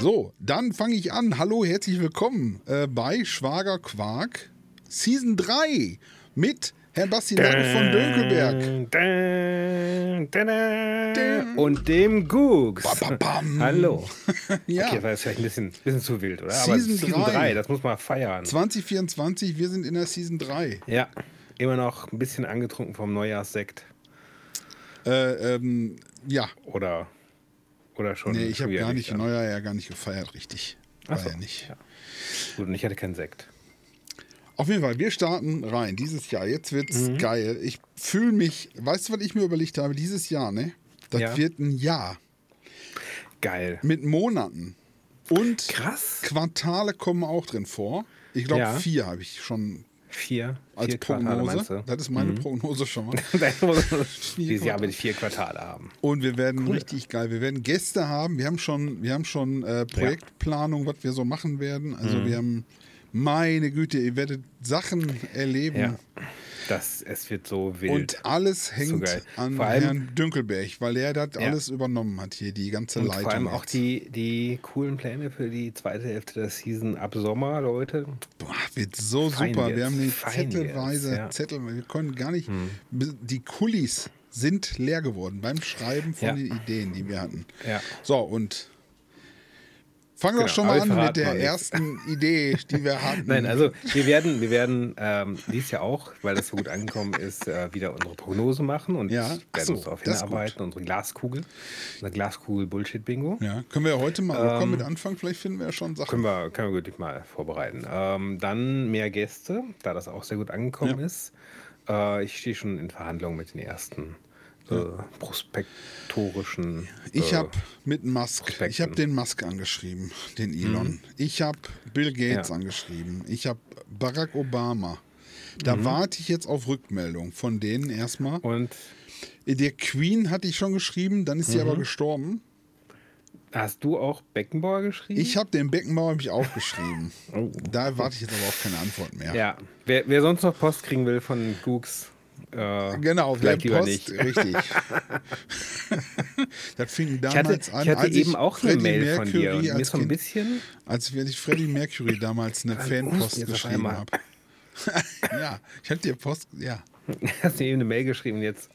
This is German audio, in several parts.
So, dann fange ich an. Hallo, herzlich willkommen äh, bei Schwager Quark Season 3 mit Herrn Basti Lange von Dönkelberg. Und dem Googs. Bam, bam, bam. Hallo. Ja, Okay, das war jetzt vielleicht ein bisschen, bisschen zu wild, oder? Season Season drei. 3, das muss man feiern. 2024, wir sind in der Season 3. Ja, immer noch ein bisschen angetrunken vom Neujahrssekt. Äh, ähm, ja, Oder, oder schon. nee, ich habe gar nicht. Neujahr ja gar nicht gefeiert, richtig. War so, ja nicht. ja. Gut, und ich hatte keinen Sekt. Auf jeden Fall, wir starten rein dieses Jahr. Jetzt wird's Mhm. geil. Ich fühle mich, weißt du, was ich mir überlegt habe? Dieses Jahr, ne? Das Ja. wird ein Jahr Geil. mit Monaten. Und Krass. Quartale kommen auch drin vor. Ich glaube, Ja. vier habe ich schon Vier, als vier Quartale, Prognose. du? Das ist meine Prognose schon mal. Dieses Jahr will ich vier Quartale haben. Und wir werden richtig geil. Wir werden Gäste haben. Wir haben schon, wir haben schon äh, Projektplanung, was wir so machen werden. Also Mhm. wir haben, meine Güte, ihr werdet Sachen erleben. Ja. Das, es wird so wild. Und alles hängt geil. an Vor allem- Herrn Dünkelberg, weil er das Ja. alles übernommen hat hier, die ganze Und Leitung. vor allem auch die, die coolen Pläne für die zweite Hälfte der Season ab Sommer, Leute. Boah, wird so Fein super. Wir haben die fein Zettelweise ja. Zettel. Wir können gar nicht. Die Kulis sind leer geworden beim Schreiben von Ja. den Ideen, die wir hatten. Ja. So, und fangen wir Genau, doch schon mal an mit der ersten Idee, die wir hatten. Nein, also wir werden, wir werden ähm, dies Jahr auch, weil das so gut angekommen ist, äh, wieder unsere Prognose machen und Ja, werden so, uns darauf hinarbeiten, unsere Glaskugel, unser Glaskugel-Bullshit-Bingo. ja, können wir ja heute mal kommen mit anfangen? Vielleicht finden wir ja schon Sachen. Können wir, können wir wirklich mal vorbereiten. Ähm, dann mehr Gäste, da das auch sehr gut angekommen Ja. ist. Äh, ich stehe schon in Verhandlungen mit den ersten äh, prospektorischen. Ich äh, habe mit Musk, Prospekten. ich habe den Musk angeschrieben, den Elon. Ich habe Bill Gates Ja. angeschrieben. Ich habe Barack Obama. Da warte ich jetzt auf Rückmeldung von denen erstmal. Und Der Queen hatte ich schon geschrieben, dann ist sie aber gestorben. hast du auch Beckenbauer geschrieben? Ich habe den Beckenbauer mich auch geschrieben. Oh. Da warte ich jetzt aber auf keine Antwort mehr. Ja, wer, wer sonst noch Post kriegen will von Gooks, äh, Genau, vielleicht lieber Post, nicht. richtig. das fing Ich hatte, damals an, ich hatte als eben ich auch eine Freddie Mail von dir und Mercury mir so ein bisschen. Als wenn ich Freddie Mercury damals eine Fanpost jetzt auf geschrieben habe. ja, ich habe dir Post, ja, Hast du eben eine Mail geschrieben jetzt?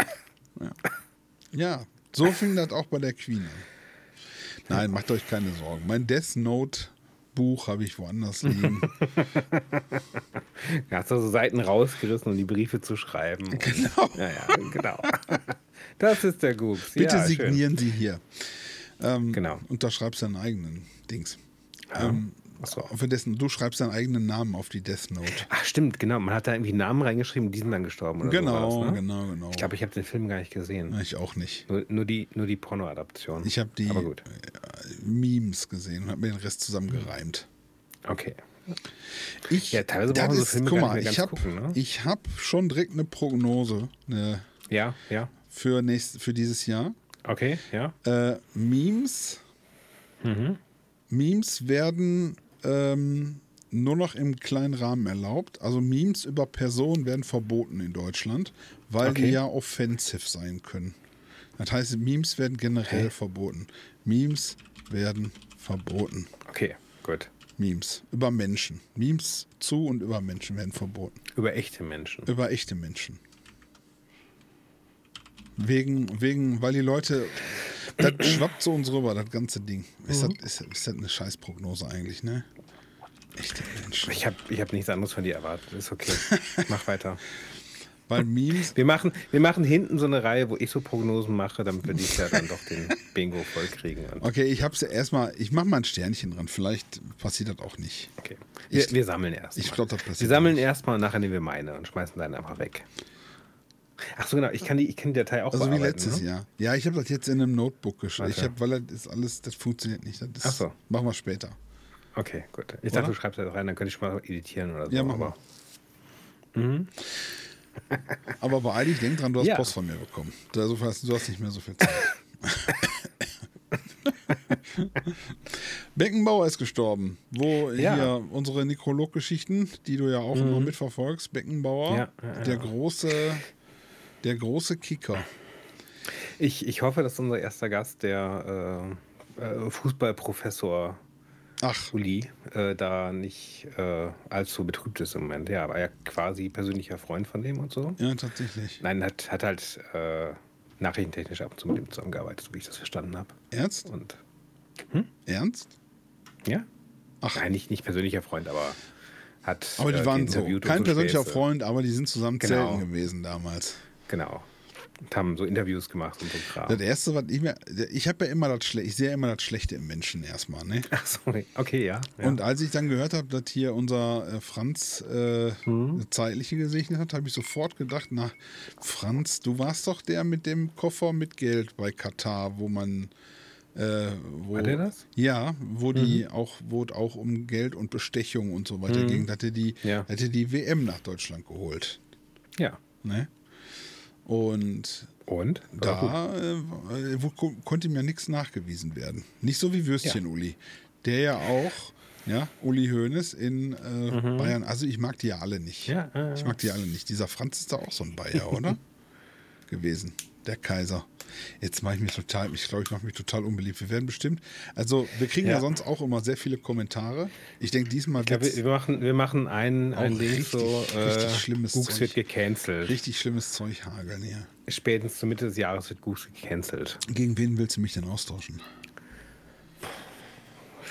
ja. So fing das auch bei der Queen an. Nein, macht euch keine Sorgen. Mein Death Note Buch habe ich woanders liegen. Hast du so Seiten rausgerissen, um die Briefe zu schreiben. Und, genau. Ja, ja, genau. Das ist der Gooks. Bitte ja, schön. signieren Sie hier. Ähm, Genau. Unterschreibst deinen eigenen Dings. Ähm, Achso. für dessen, du schreibst deinen eigenen Namen auf die Death Note. Ach, stimmt, genau. Man hat da irgendwie Namen reingeschrieben, die sind dann gestorben. Oder Genau, so war das, ne? genau, genau. Ich glaube, ich habe den Film gar nicht gesehen. Ich auch nicht. Nur, nur die, nur die Porno-Adaption. Ich habe die äh, Memes gesehen und habe mir den Rest zusammengereimt. Okay. Ich, Ja, teilweise brauchen so Filme guck mal, ich habe gucken, ne? ich hab schon direkt eine Prognose eine, Ja, ja. für, nächst, für dieses Jahr. Okay, ja. Äh, Memes, Mhm. Memes werden ähm, nur noch im kleinen Rahmen erlaubt. Also Memes über Personen werden verboten in Deutschland, weil die Okay. ja offensive sein können. Das heißt, Memes werden generell Hä? verboten. Memes werden verboten. Okay, gut. Memes über Menschen. Memes zu und über Menschen werden verboten. Über echte Menschen. Über echte Menschen. Wegen, wegen, weil die Leute, das schwappt so uns rüber, das ganze Ding. Ist, das, ist, ist das eine Scheißprognose eigentlich, ne? Echte Menschen. Ich habe ich hab nichts anderes von dir erwartet. Ist okay. Mach weiter. Weil Memes, Wir machen, wir machen hinten so eine Reihe, wo ich so Prognosen mache, damit wir dieses Jahr dann doch den Bingo voll kriegen. Okay, ich hab's ja erstmal, ich mach mal ein Sternchen dran, vielleicht passiert das auch nicht. okay. Wir, Ich- wir sammeln erst. ich mal. glaub, das passiert Wir sammeln erstmal und nachher nehmen wir meine und schmeißen dann einfach weg. Ach so, genau. Ich kann die, ich kann die Datei auch Also wie letztes ne? Jahr. Ja, ich habe das jetzt in einem Notebook geschrieben. Ich habe, weil das ist alles, das funktioniert nicht. Das Ach so. Machen wir später. Okay, gut. Ich Oder? dachte, du schreibst da rein, dann könnte ich schon mal editieren oder so. Ja, mach aber Aber beeil dich, denk dran, du hast Ja. Post von mir bekommen. Also, du hast nicht mehr so viel Zeit. Beckenbauer ist gestorben. Wo Ja. Mhm. hier unsere Nekrolog-Geschichten, die du ja auch immer mitverfolgst, Beckenbauer, ja, ja. der große, der große Kicker. Ich, ich hoffe, dass unser erster Gast der äh, äh, Fußballprofessor Ach. Uli äh, da nicht äh, allzu betrübt ist im Moment. Ja, war ja quasi persönlicher Freund von dem und so. Ja, tatsächlich. Nein, hat, hat halt äh, nachrichtentechnisch ab und zu mit dem zusammengearbeitet, so wie ich das verstanden habe. Ernst? Und Ernst? ja? Ach. Nein, nicht, nicht persönlicher Freund, aber hat. Aber die äh, waren so. Kein persönlicher. Freund, aber die sind zusammen Genau. zelten gewesen damals. Genau. Und haben so Interviews gemacht und so Kram. Das erste, was ich mir. Ich habe ja immer das Schlechte, ich sehe ja immer das Schlechte im Menschen erstmal, ne? Ach so, nee. okay, ja. ja. Und als ich dann gehört habe, dass hier unser äh, Franz äh, Mhm. eine zeitliche gesegnet hat, habe ich sofort gedacht, na, Franz, du warst doch der mit dem Koffer mit Geld bei Katar, wo man äh, wo, War der das? Mhm. Ja, wo die auch, wo es auch um Geld und Bestechung und so weiter ging, hatte die, Ja. hatte die WM nach Deutschland geholt. ja. Ne? Und Und? Da äh, konnte mir nichts nachgewiesen werden. Nicht so wie Würstchen Uli, der ja auch, ja, Uli Hoeneß in äh, Bayern, also ich mag die ja alle nicht. Mhm. Ja, ja, ja. Ich mag die alle nicht. Dieser Franz ist da auch so ein Bayer, oder? gewesen. Der Kaiser. Jetzt mache ich mich total, ich glaube, ich mache mich total unbeliebt. Wir werden bestimmt, also wir kriegen ja, Ja. sonst auch immer sehr viele Kommentare. Ich denke, diesmal wird wir, wir machen, wir machen ein, ein Ding richtig- so. richtig äh, schlimmes Gux Zeug. wird gecancelt. richtig schlimmes Zeug hageln hier. Spätestens zur Mitte des Jahres wird Gux gecancelt. Gegen wen willst du mich denn austauschen?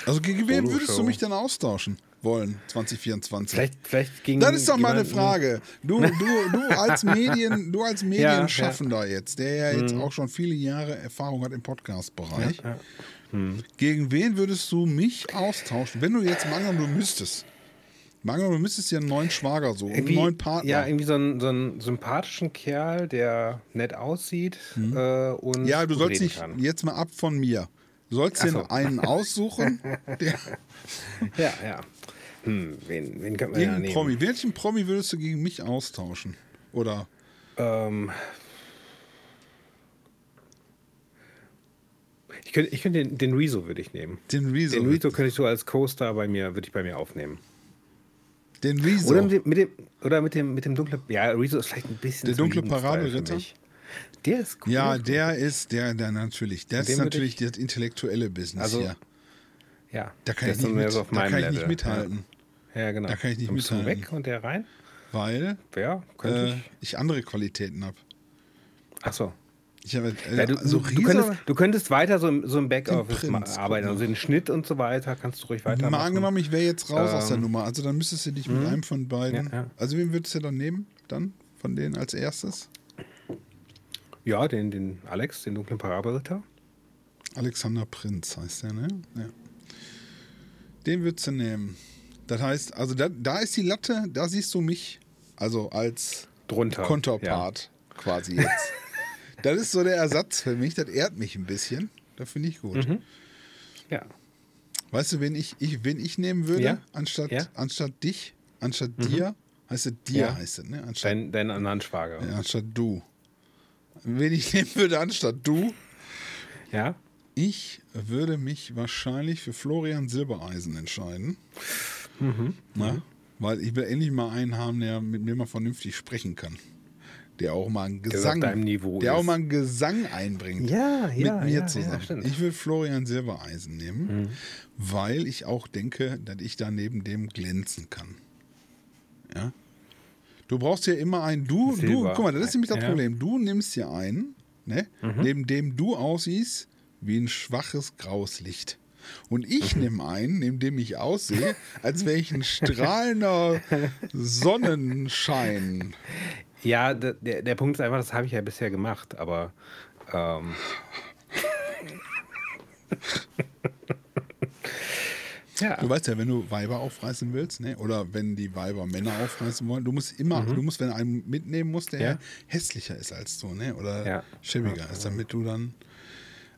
Also gegen wen würdest du mich denn austauschen wollen, 2024? Vielleicht, vielleicht ging. das ist doch mal eine Frage. Du, du, du als Medien, du als ja. Medienschaffender jetzt, der ja jetzt auch schon viele Jahre Erfahrung hat im Podcast-Bereich. Ja. Gegen wen würdest du mich austauschen, wenn du jetzt mal du müsstest? Angenommen, du müsstest dir einen neuen Schwager suchen, einen Irgendwie, neuen Partner. Ja, irgendwie so einen, so einen sympathischen Kerl, der nett aussieht äh, und Mhm. Ja, du sollst dich kann. jetzt mal ab von mir. Du sollst dir so. einen aussuchen, der Ja, ja. Hm, wen, wen könnte man Irgendein nehmen? Promi. Welchen Promi würdest du gegen mich austauschen? Oder Ähm, ich könnte, ich könnte den, den Rezo würde ich nehmen. den Rezo? Den Rezo könnte ich so als Co-Star bei mir, würde ich bei mir aufnehmen. Den Rezo. Oder mit dem, mit dem, oder mit dem, mit dem dunklen, ja, Rezo ist vielleicht ein bisschen Der dunkle Paraderitter? Der ist cool. ja, der ist, der, der natürlich. Der ist natürlich das intellektuelle Business Also, hier. ja. Da kann, ich nicht, mit, so da kann ich nicht mithalten, Ja, genau. Da kann ich nicht mithalten. weg und der rein? weil Ja, äh, ich. ich andere Qualitäten habe. Ach so. Ich habe äh, Ja, du, so du, könntest, du könntest weiter so im, so im Backoffice arbeiten, also den Schnitt und so weiter kannst du ruhig weitermachen. mal angenommen, ich wäre jetzt raus aus der Ähm, Nummer. Also dann müsstest du dich mit einem von beiden. Ja. Also wen würdest du dann nehmen? Dann von denen als erstes? Ja, den, den Alex, den dunklen Parabelritter. Alexander Prinz heißt der, ne? Ja. Den würdest du nehmen. Das heißt, also da, da ist die Latte, da siehst du mich, also als Drunter. Konterpart quasi jetzt. das ist so der Ersatz für mich, das ehrt mich ein bisschen. Das finde ich gut. Ja. ja. Weißt du, wen ich, ich, wen ich nehmen würde, Ja. anstatt, Ja. Mhm. anstatt dich, anstatt dir, heißt es dir, Ja. heißt es, ne? Anstatt, Dein, dein anderen Schwager. ja, anstatt du. Wen ich nehmen würde, anstatt du, Ja? Ich würde mich wahrscheinlich für Florian Silbereisen entscheiden. Mhm. Na? Weil ich will endlich mal einen haben, der mit mir mal vernünftig sprechen kann. Der auch mal einen Gesang, Niveau der auch mal einen Gesang einbringt. Ja, mit ja, mir ja, zusammen. ja, ich will Florian Silbereisen nehmen, Mhm. weil ich auch denke, dass ich da neben dem glänzen kann. Ja. Du brauchst ja immer einen, du, du, Silber. guck mal, das ist nämlich das Ja. Problem. Du nimmst ja einen, ne, Mhm. neben dem du aussiehst wie ein schwaches graues Licht. Und ich Mhm. nehme einen, neben dem ich aussehe, als wäre ich ein strahlender Sonnenschein. Ja, der, der Punkt ist einfach, das habe ich ja bisher gemacht, aber ähm, ja, Du weißt ja, wenn du Weiber aufreißen willst, ne? oder wenn die Weiber Männer aufreißen wollen, du musst immer, du musst, wenn du einen mitnehmen musst, der Mhm. Ja. hässlicher ist als du, ne? oder Ja. schäbiger ist, damit du dann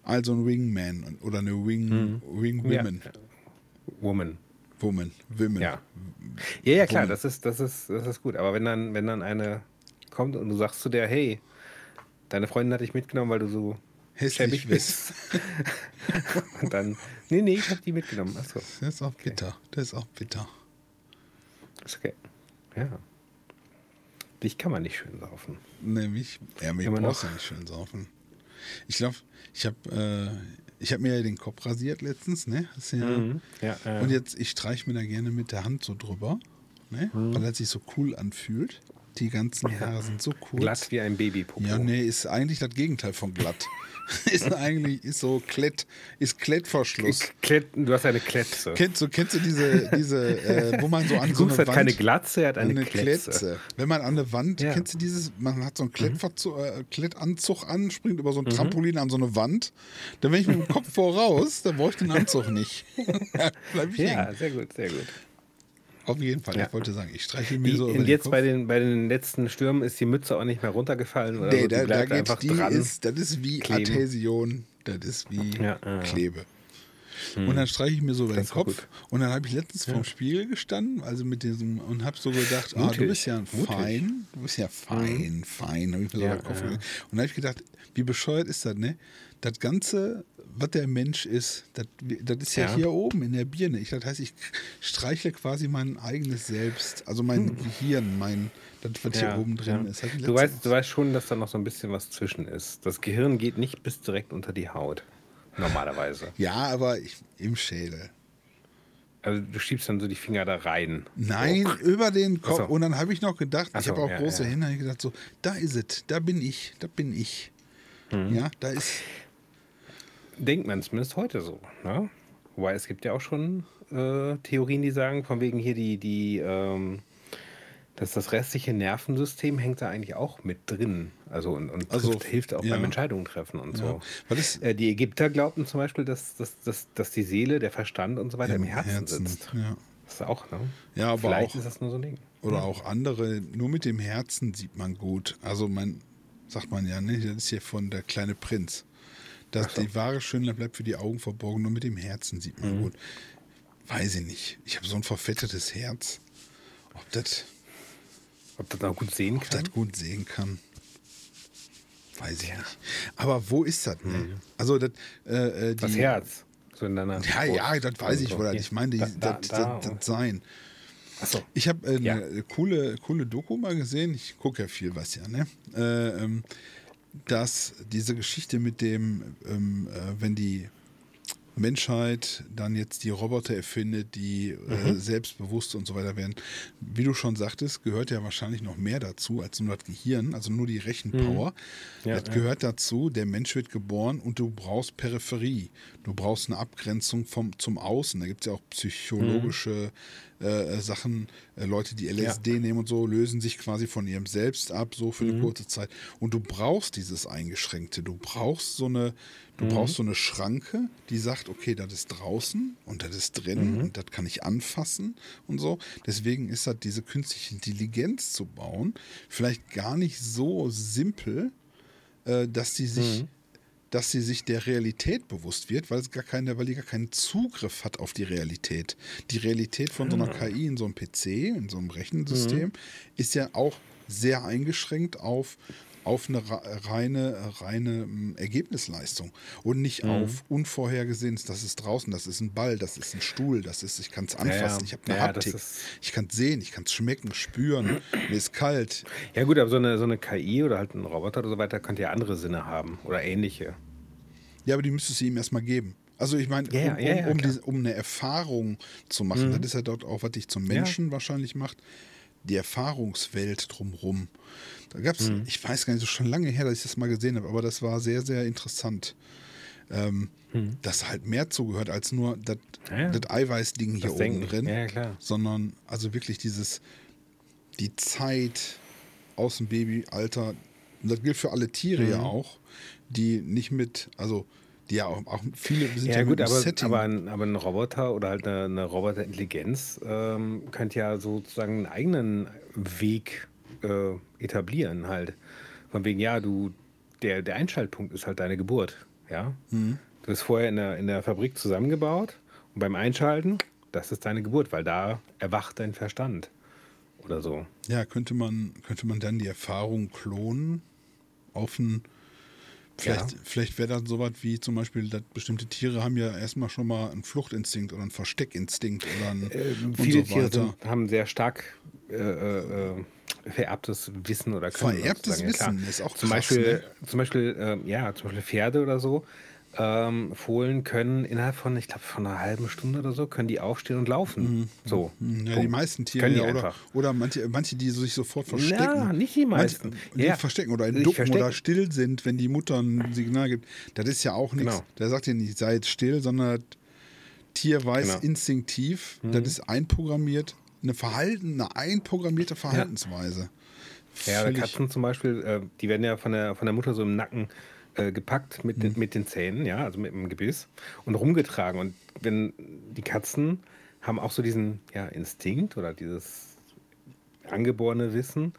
also ein Wingman oder eine Wing, Wingwoman, Mhm. ja. Woman. Woman, Women. Ja. Ja, ja, klar, Woman. das ist, das ist, das ist gut. Aber wenn dann, wenn dann eine kommt und du sagst zu der, hey, deine Freundin hat dich mitgenommen, weil du so Hässlich bist. und dann, nee, nee, ich habe die mitgenommen. Achso, Das ist auch bitter, das ist auch bitter. ist okay. Ja. Dich kann man nicht schön saufen. Nämlich, ja, mir Immer brauchst du nicht schön saufen. Ich glaube, ich habe, äh, ich habe mir ja den Kopf rasiert letztens, ne? Ja, mhm. ja, ja, Und jetzt, ich streiche mir da gerne mit der Hand so drüber, ne? Mhm. Weil das sich so cool anfühlt. Die ganzen Haare sind so kurz. Glatt wie ein Babypopo. Ja, nee, ist eigentlich das Gegenteil von glatt. ist eigentlich ist so Klett, ist Klettverschluss. Klett, du hast eine Kletze. Kennst du, kennst du diese, diese äh, wo man so an so eine hat Wand, keine Glatze, er hat eine, eine Kletze. Kletze. Wenn man an eine Wand, ja. kennst du dieses, man hat so einen Klettverzug, äh, Klettanzug an, springt über so ein mhm. Trampolin an so eine Wand, dann wenn ich mit dem Kopf voraus, dann brauche ich den Anzug nicht. Bleib ich ja, hängen. sehr gut, sehr gut. Auf jeden Fall. Ja. Ich wollte sagen, ich streiche mir die, so. Und jetzt bei den, bei den letzten Stürmen ist die Mütze auch nicht mehr runtergefallen? Oder nee, so, da, da geht einfach die dran ist, das ist wie kleben. Adhäsion, das ist wie ja, ja, Klebe. Hm. Und dann streiche ich mir so über den Kopf. Und dann habe ich letztens vorm Spiegel gestanden, also mit diesem, und habe so gedacht, ah, du bist ja fein, du bist ja fein, mhm. fein. Hab ich mir so ja, Kopf Und dann habe ich gedacht, wie bescheuert ist das, ne? Das Ganze was der Mensch ist, das, das ist ja, ja, hier oben in der Birne. Ich, das heißt, ich streichle quasi mein eigenes Selbst, also mein hm. Gehirn, mein, das, was ja, hier oben drin ja. ist. Du weißt, du weißt schon, dass da noch so ein bisschen was zwischen ist. Das Gehirn geht nicht bis direkt unter die Haut, normalerweise. ja, aber ich, im Schädel. Also du schiebst dann so die Finger da rein. Nein, oh. über den Kopf. So. Und dann habe ich noch gedacht, so, ich habe auch ja, große ja. Hände, ich gedacht so, da ist es, da bin ich, da bin ich. Mhm. Ja, da ist denkt man zumindest heute so. Ne? Wobei es gibt ja auch schon äh, Theorien, die sagen, von wegen hier die, die, ähm, dass das restliche Nervensystem hängt da eigentlich auch mit drin. Also und, und also, trifft, hilft auch ja. beim Entscheidungen treffen und ja. so. Äh, die Ägypter glaubten zum Beispiel, dass, dass, dass, dass die Seele, der Verstand und so weiter im, im Herzen, Herzen, sitzt. Ja. Das ist auch, ne? Ja, aber Vielleicht auch, ist das nur so ein Ding. Oder auch andere, nur mit dem Herzen sieht man gut. Also man, sagt man ja, ne? Das ist hier von der kleine Prinz. Dass so. die wahre Schönheit bleibt für die Augen verborgen, nur mit dem Herzen sieht man mhm. gut. Weiß ich nicht. Ich habe so ein verfettetes Herz. Ob das. Ob das auch gut sehen kann? Ob das gut sehen kann. Weiß ich ja. nicht. Aber wo ist das? Mhm. Also, das, äh, äh das Herz. So in deiner ja, ja, das weiß ich, oder? Ich meine, das, da, das, da, das, das Sein. So. Ich habe äh, eine ja. coole, coole Doku mal gesehen. Ich gucke ja viel was ja, ne? Äh, ähm, dass diese Geschichte mit dem, ähm, äh, wenn die Menschheit dann jetzt die Roboter erfindet, die äh, mhm. selbstbewusst und so weiter werden. Wie du schon sagtest, gehört ja wahrscheinlich noch mehr dazu als nur das Gehirn, also nur die Rechenpower. Mhm. Ja, das gehört ja. dazu, der Mensch wird geboren und du brauchst Peripherie. Du brauchst eine Abgrenzung vom, zum Außen. Da gibt es ja auch psychologische mhm. Äh, Sachen. Äh, Leute, die LSD ja. nehmen und so, lösen sich quasi von ihrem Selbst ab, so für eine mhm. kurze Zeit. Und du brauchst dieses Eingeschränkte. Du brauchst so eine Du mhm. brauchst so eine Schranke, die sagt, okay, das ist draußen und das ist drin mhm. und das kann ich anfassen und so. Deswegen ist das diese künstliche Intelligenz zu bauen vielleicht gar nicht so simpel, äh, dass sie sich mhm. Dass sie sich der Realität bewusst wird, weil es gar keine, weil die gar keinen Zugriff hat auf die Realität. Die Realität von so einer ah. KI in so einem PC, in so einem Rechensystem, mhm. ist ja auch sehr eingeschränkt auf auf eine reine, reine hm, Ergebnisleistung und nicht mhm. auf Unvorhergesehenes, das ist draußen, das ist ein Ball, das ist ein Stuhl, das ist, ich kann es anfassen, ja, ich habe eine ja, Haptik, ich kann es sehen, ich kann es schmecken, spüren, mir ist kalt. Ja gut, aber so eine, so eine KI oder halt ein Roboter oder so weiter könnte ja andere Sinne haben oder ähnliche. Ja, aber die müsstest du ihm erstmal geben. Also ich meine, ja, um, um, um, diese, um, eine Erfahrung zu machen, mhm. das ist ja dort auch, was dich zum Menschen wahrscheinlich macht, die Erfahrungswelt drumherum. Da gab es, mhm. ich weiß gar nicht, so schon lange her, dass ich das mal gesehen habe, aber das war sehr, sehr interessant. Ähm, mhm. Dass halt mehr zugehört als nur das, ja, Eiweißding hier oben denken. drin, ja, sondern also wirklich dieses, die Zeit aus dem Babyalter, das gilt für alle Tiere mhm. ja auch, die nicht mit, also die ja auch, auch viele sind ja, ja gut, aber, aber, ein, aber ein Roboter oder halt eine, eine Roboterintelligenz ähm, könnte ja sozusagen einen eigenen Weg äh, etablieren halt. Von wegen, ja, du, der, der Einschaltpunkt ist halt deine Geburt, ja. Mhm. Du bist vorher in der, in der Fabrik zusammengebaut und beim Einschalten, das ist deine Geburt, weil da erwacht dein Verstand oder so. Ja, könnte man, könnte man dann die Erfahrung klonen auf ein Vielleicht, ja. vielleicht wäre dann sowas wie zum Beispiel, dass bestimmte Tiere haben ja erstmal schon mal einen Fluchtinstinkt oder einen Versteckinstinkt oder einen, äh, Viele so Tiere sind, haben sehr stark äh, äh, vererbtes Wissen oder Können. Vererbtes Wissen ist auch zum krass, Beispiel, ne? zum Beispiel, äh, ja, zum Beispiel Pferde oder so. ähm, Fohlen können innerhalb von, ich glaube, von einer halben Stunde oder so, können die aufstehen und laufen. Mhm. So. Ja, die meisten Tiere die ja, oder, oder manche, manche, die sich sofort verstecken. Ja, nicht die meisten. Manche, die ja. verstecken oder in Ducken oder still sind, wenn die Mutter ein Signal gibt. Das ist ja auch nichts. Genau. Der sagt ja nicht, sei jetzt still, sondern Tier weiß genau. instinktiv, mhm. das ist einprogrammiert, eine Verhalten, eine einprogrammierte Verhaltensweise. Ja, ja Katzen zum Beispiel, äh, die werden ja von der, von der Mutter so im Nacken äh, gepackt mit, den, mhm. mit den Zähnen, ja, also mit dem Gebiss und rumgetragen. Und wenn die Katzen haben auch so diesen ja, Instinkt oder dieses angeborene Wissen,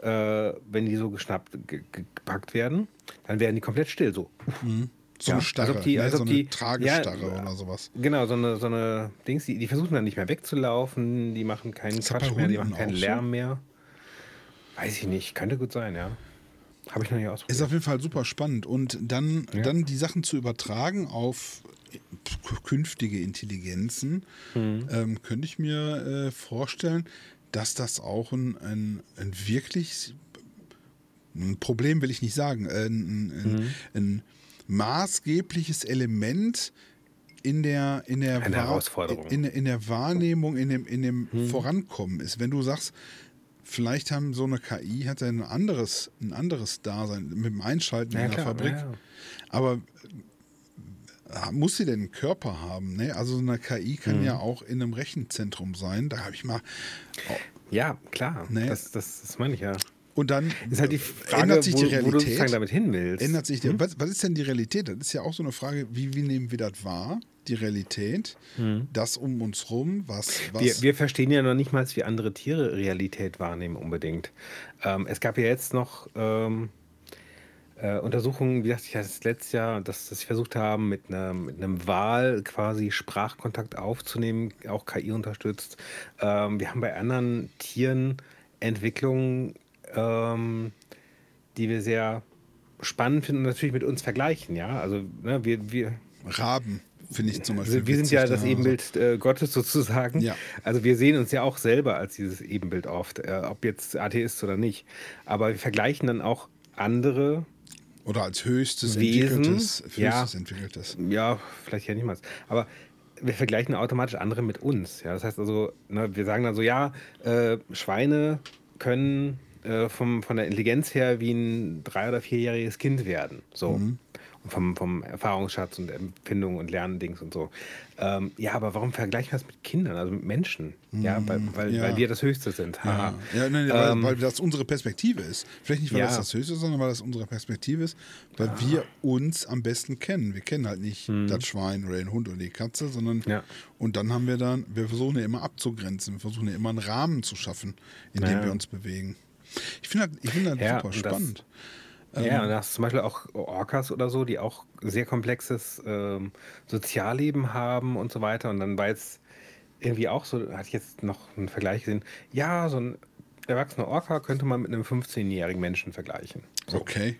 äh, wenn die so geschnappt, gepackt werden, dann werden die komplett still so. Mhm. So ja, eine Starre, als ob die, ne? als ob so eine die, Tragestarre ja, oder sowas. Genau, so eine, so eine Dings, die, die versuchen dann nicht mehr wegzulaufen, die machen keinen das Quatsch mehr, die machen keinen Lärm so? mehr. Weiß ich nicht, könnte gut sein, ja. Habe ich noch nicht ausprobiert. Ist auf jeden Fall super spannend. Und dann, ja. dann die Sachen zu übertragen auf künftige Intelligenzen, mhm. ähm, könnte ich mir äh, vorstellen, dass das auch ein, ein, ein, wirklich ein Problem will ich nicht sagen, ein, ein, mhm. ein maßgebliches Element in der, in der, Eine Herausforderung. In, in der Wahrnehmung, in dem, in dem hm. Vorankommen ist. Wenn du sagst, vielleicht haben so eine KI hat ein anderes, ein anderes Dasein mit dem Einschalten ja, in der klar, Fabrik. Ja. Aber äh, muss sie denn einen Körper haben? Ne? Also so eine KI kann hm. ja auch in einem Rechenzentrum sein. Da habe ich mal. Oh, ja, klar. Ne? Das, das, das meine ich ja. Und dann ist halt die Frage, ändert sich die Realität, wo du damit hin willst. Ändert sich die, hm? was, was, ist denn die Realität? Das ist ja auch so eine Frage, wie, wie nehmen wir das wahr? Die Realität, hm. das um uns rum, was. was wir, wir, verstehen ja noch nicht mal, wie andere Tiere Realität wahrnehmen, unbedingt. Ähm, es gab ja jetzt noch ähm, äh, Untersuchungen, wie gesagt, ich das letztes Jahr, dass, dass sie versucht haben, mit, einer, mit einem Wal quasi Sprachkontakt aufzunehmen, auch KI unterstützt. Ähm, wir haben bei anderen Tieren Entwicklungen ähm, die wir sehr spannend finden und natürlich mit uns vergleichen. Ja, also ne, wir, wir Raben finde ich zum Beispiel. Wir sind ja das Ebenbild äh, Gottes sozusagen. Ja. Also wir sehen uns ja auch selber als dieses Ebenbild oft, äh, ob jetzt Atheist oder nicht. Aber wir vergleichen dann auch andere oder als höchstes Wesen, entwickeltes, höchstes ja, entwickeltes. Ja, vielleicht ja niemals. Aber wir vergleichen automatisch andere mit uns. Ja, das heißt also, ne, wir sagen dann so, ja, äh, Schweine können äh, vom, von der Intelligenz her wie ein drei- oder vierjähriges Kind werden. So. Mhm. Und vom, vom Erfahrungsschatz und Empfindung und Lerndings und so. Ähm, ja, aber warum vergleichen wir das mit Kindern, also mit Menschen? Mhm. Ja, weil, weil, ja. weil wir das Höchste sind. Ja, ja nein, ähm, weil, weil, das unsere Perspektive ist. Vielleicht nicht, weil ja. das das Höchste ist, sondern weil das unsere Perspektive ist, weil ah. wir uns am besten kennen. Wir kennen halt nicht mhm. das Schwein oder den Hund oder die Katze, sondern und dann haben wir dann, wir versuchen ja immer abzugrenzen, wir versuchen ja immer einen Rahmen zu schaffen, in dem wir uns bewegen. Ich finde das, find das ja, super spannend. Das, ja, ähm, und da hast du zum Beispiel auch Orcas oder so, die auch sehr komplexes ähm, Sozialleben haben und so weiter. Und dann war jetzt irgendwie auch so, hatte ich jetzt noch einen Vergleich gesehen, ja, so ein erwachsener Orca könnte man mit einem 15-jährigen Menschen vergleichen. So. Okay.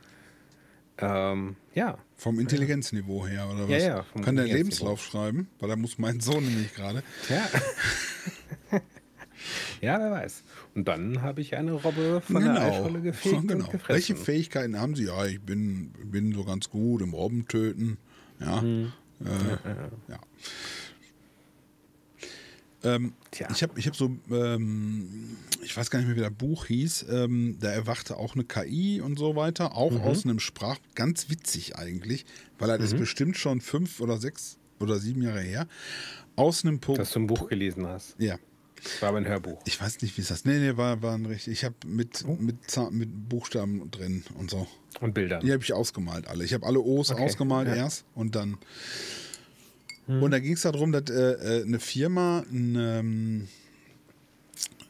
Ähm, ja. Vom Intelligenzniveau her, oder was? Ja, ja. Kann der Lebenslauf schreiben? Weil da muss mein Sohn nämlich gerade. Ja. ja, wer weiß. Und dann habe ich eine Robbe von genau. der Eisscholle gefegt genau. und gefressen. Welche Fähigkeiten haben Sie? Ja, ich bin, bin so ganz gut im Robbentöten. Ja. Hm. Äh, ja, ja. ja. Ähm, ich habe ich hab so, ähm, ich weiß gar nicht mehr, wie das Buch hieß, ähm, da erwachte auch eine KI und so weiter, auch mhm. aus einem Sprach, ganz witzig eigentlich, weil er mhm. das bestimmt schon fünf oder sechs oder sieben Jahre her, aus einem Punkt. Dass du ein Buch gelesen hast. Ja, war aber ein Hörbuch. Ich weiß nicht, wie es das. Nee, nee, war, war ein richtig. Ich habe mit, oh. mit, mit Buchstaben drin und so. Und Bilder. Die habe ich ausgemalt, alle. Ich habe alle O's okay. ausgemalt ja. erst und dann. Hm. Und da ging es darum, dass äh, äh eine Firma eine, ähm,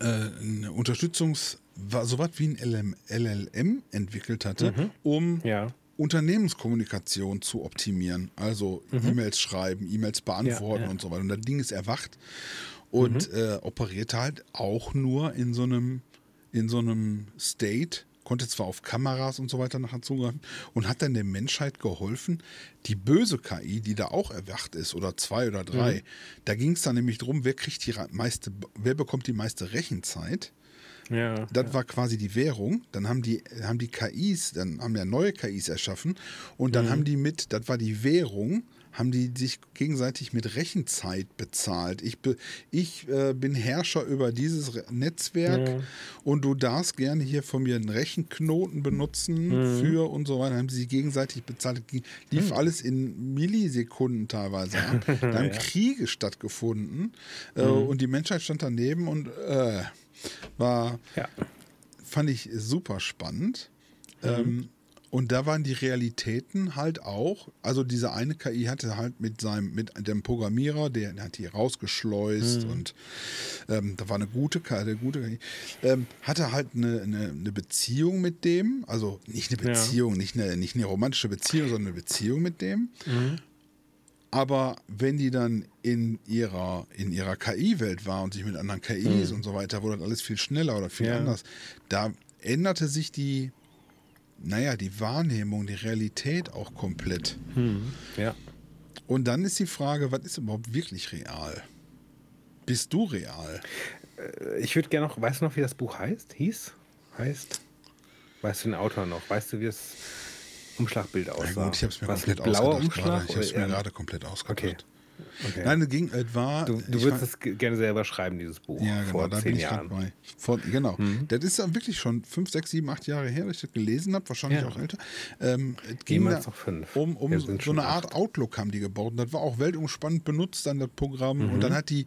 äh, eine Unterstützungs-, so was wie ein LM, LLM entwickelt hatte, mhm. um ja. Unternehmenskommunikation zu optimieren. Also mhm. E-Mails schreiben, E-Mails beantworten ja, ja. und so weiter. Und das Ding ist erwacht und mhm. äh, operierte halt auch nur in so einem, in so einem State, konnte zwar auf Kameras und so weiter nachher zugreifen und hat dann der Menschheit geholfen, die böse KI, die da auch erwacht ist, oder zwei oder drei, mhm. da ging es dann nämlich darum, wer kriegt die meiste, wer bekommt die meiste Rechenzeit Ja, das ja. war quasi die Währung. Dann haben die, haben die KIs, dann haben ja neue KIs erschaffen und dann mhm. haben die mit, das war die Währung, haben die sich gegenseitig mit Rechenzeit bezahlt. Ich, ich äh, bin Herrscher über dieses Netzwerk mhm. und du darfst gerne hier von mir einen Rechenknoten benutzen mhm. für und so weiter. Haben sie sich gegenseitig bezahlt. Lief mhm. alles in Millisekunden teilweise ab. Da haben ja. Kriege stattgefunden äh, mhm. und die Menschheit stand daneben und äh, war, ja. fand ich super spannend. Mhm. Ähm, und da waren die Realitäten halt auch, also diese eine KI hatte halt mit seinem, mit dem Programmierer, der, der hat die rausgeschleust mhm. und ähm, da war eine gute KI, eine gute KI, ähm, hatte halt eine, eine, eine, Beziehung mit dem, also nicht eine Beziehung, ja. nicht, eine, nicht eine romantische Beziehung, sondern eine Beziehung mit dem. Mhm. Aber wenn die dann in ihrer, in ihrer KI-Welt war und sich mit anderen KIs mhm. und so weiter, wurde das alles viel schneller oder viel ja. anders, da änderte sich die naja, die Wahrnehmung, die Realität auch komplett. Hm, ja. Und dann ist die Frage, was ist überhaupt wirklich real? Bist du real? Äh, ich würde gerne noch, weißt du noch, wie das Buch heißt? Hieß? Heißt? Weißt du den Autor noch? Weißt du, wie es Umschlagbild aussah? Ja, gut, ich habe es mir Was, komplett blauer Umschlag? Ich habe es mir gerade komplett ausgedacht. Okay. Okay. Nein, ging, es war. Du, du würdest es gerne selber schreiben, dieses Buch. Ja, genau, vor da zehn bin ich Jahren. dabei. Vor, genau. Mhm. Das ist dann wirklich schon fünf, sechs, sieben, acht Jahre her, dass ich das gelesen habe, wahrscheinlich ja. auch älter. Ähm, es ging da um, um so eine Art acht. Outlook haben die gebaut. Und das war auch weltumspannend benutzt, dann das Programm. Mhm. Und dann hat die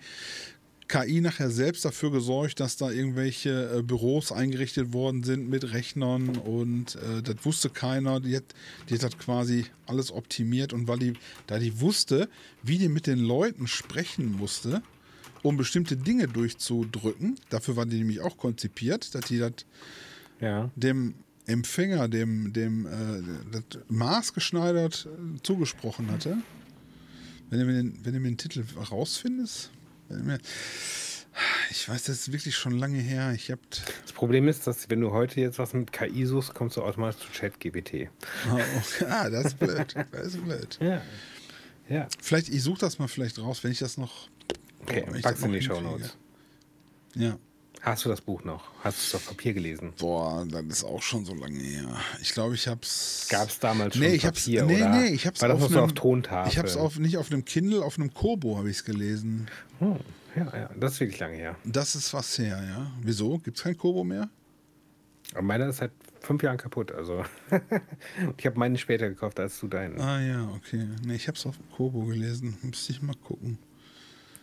KI nachher selbst dafür gesorgt, dass da irgendwelche äh, Büros eingerichtet worden sind mit Rechnern und äh, das wusste keiner. Die hat, die hat das quasi alles optimiert und weil die, da die wusste, wie die mit den Leuten sprechen musste, um bestimmte Dinge durchzudrücken, dafür war die nämlich auch konzipiert, dass die das ja. dem Empfänger, dem, dem äh, das maßgeschneidert äh, zugesprochen hatte. Wenn du mir den, wenn du mir den Titel rausfindest. Ich weiß, das ist wirklich schon lange her. Ich hab das Problem ist, dass wenn du heute jetzt was mit KI suchst, kommst du automatisch zu ChatGPT. Oh, okay. ah, das ist blöd. Das ist blöd. Ja. ja. Vielleicht, ich suche das mal vielleicht raus, wenn ich das noch. Okay, oh, pack's in die Show Notes. Ja. Hast du das Buch noch? Hast du es auf Papier gelesen? Boah, das ist auch schon so lange her. Ich glaube, ich hab's. Gab es damals schon nee, ich Papier hab's, nee, oder? Nee, ich hab's War das auf, einem, auf Tontafel? Ich hab's auf, nicht auf einem Kindle, auf einem Kobo habe ich es gelesen. Oh, ja, ja, das ist wirklich lange her. Das ist was her, ja. Wieso? Gibt es kein Kobo mehr? Aber meiner ist seit fünf Jahren kaputt, also. ich habe meinen später gekauft als du deinen. Ah ja, okay. Nee, ich habe es auf Kobo gelesen. Müsste ich mal gucken.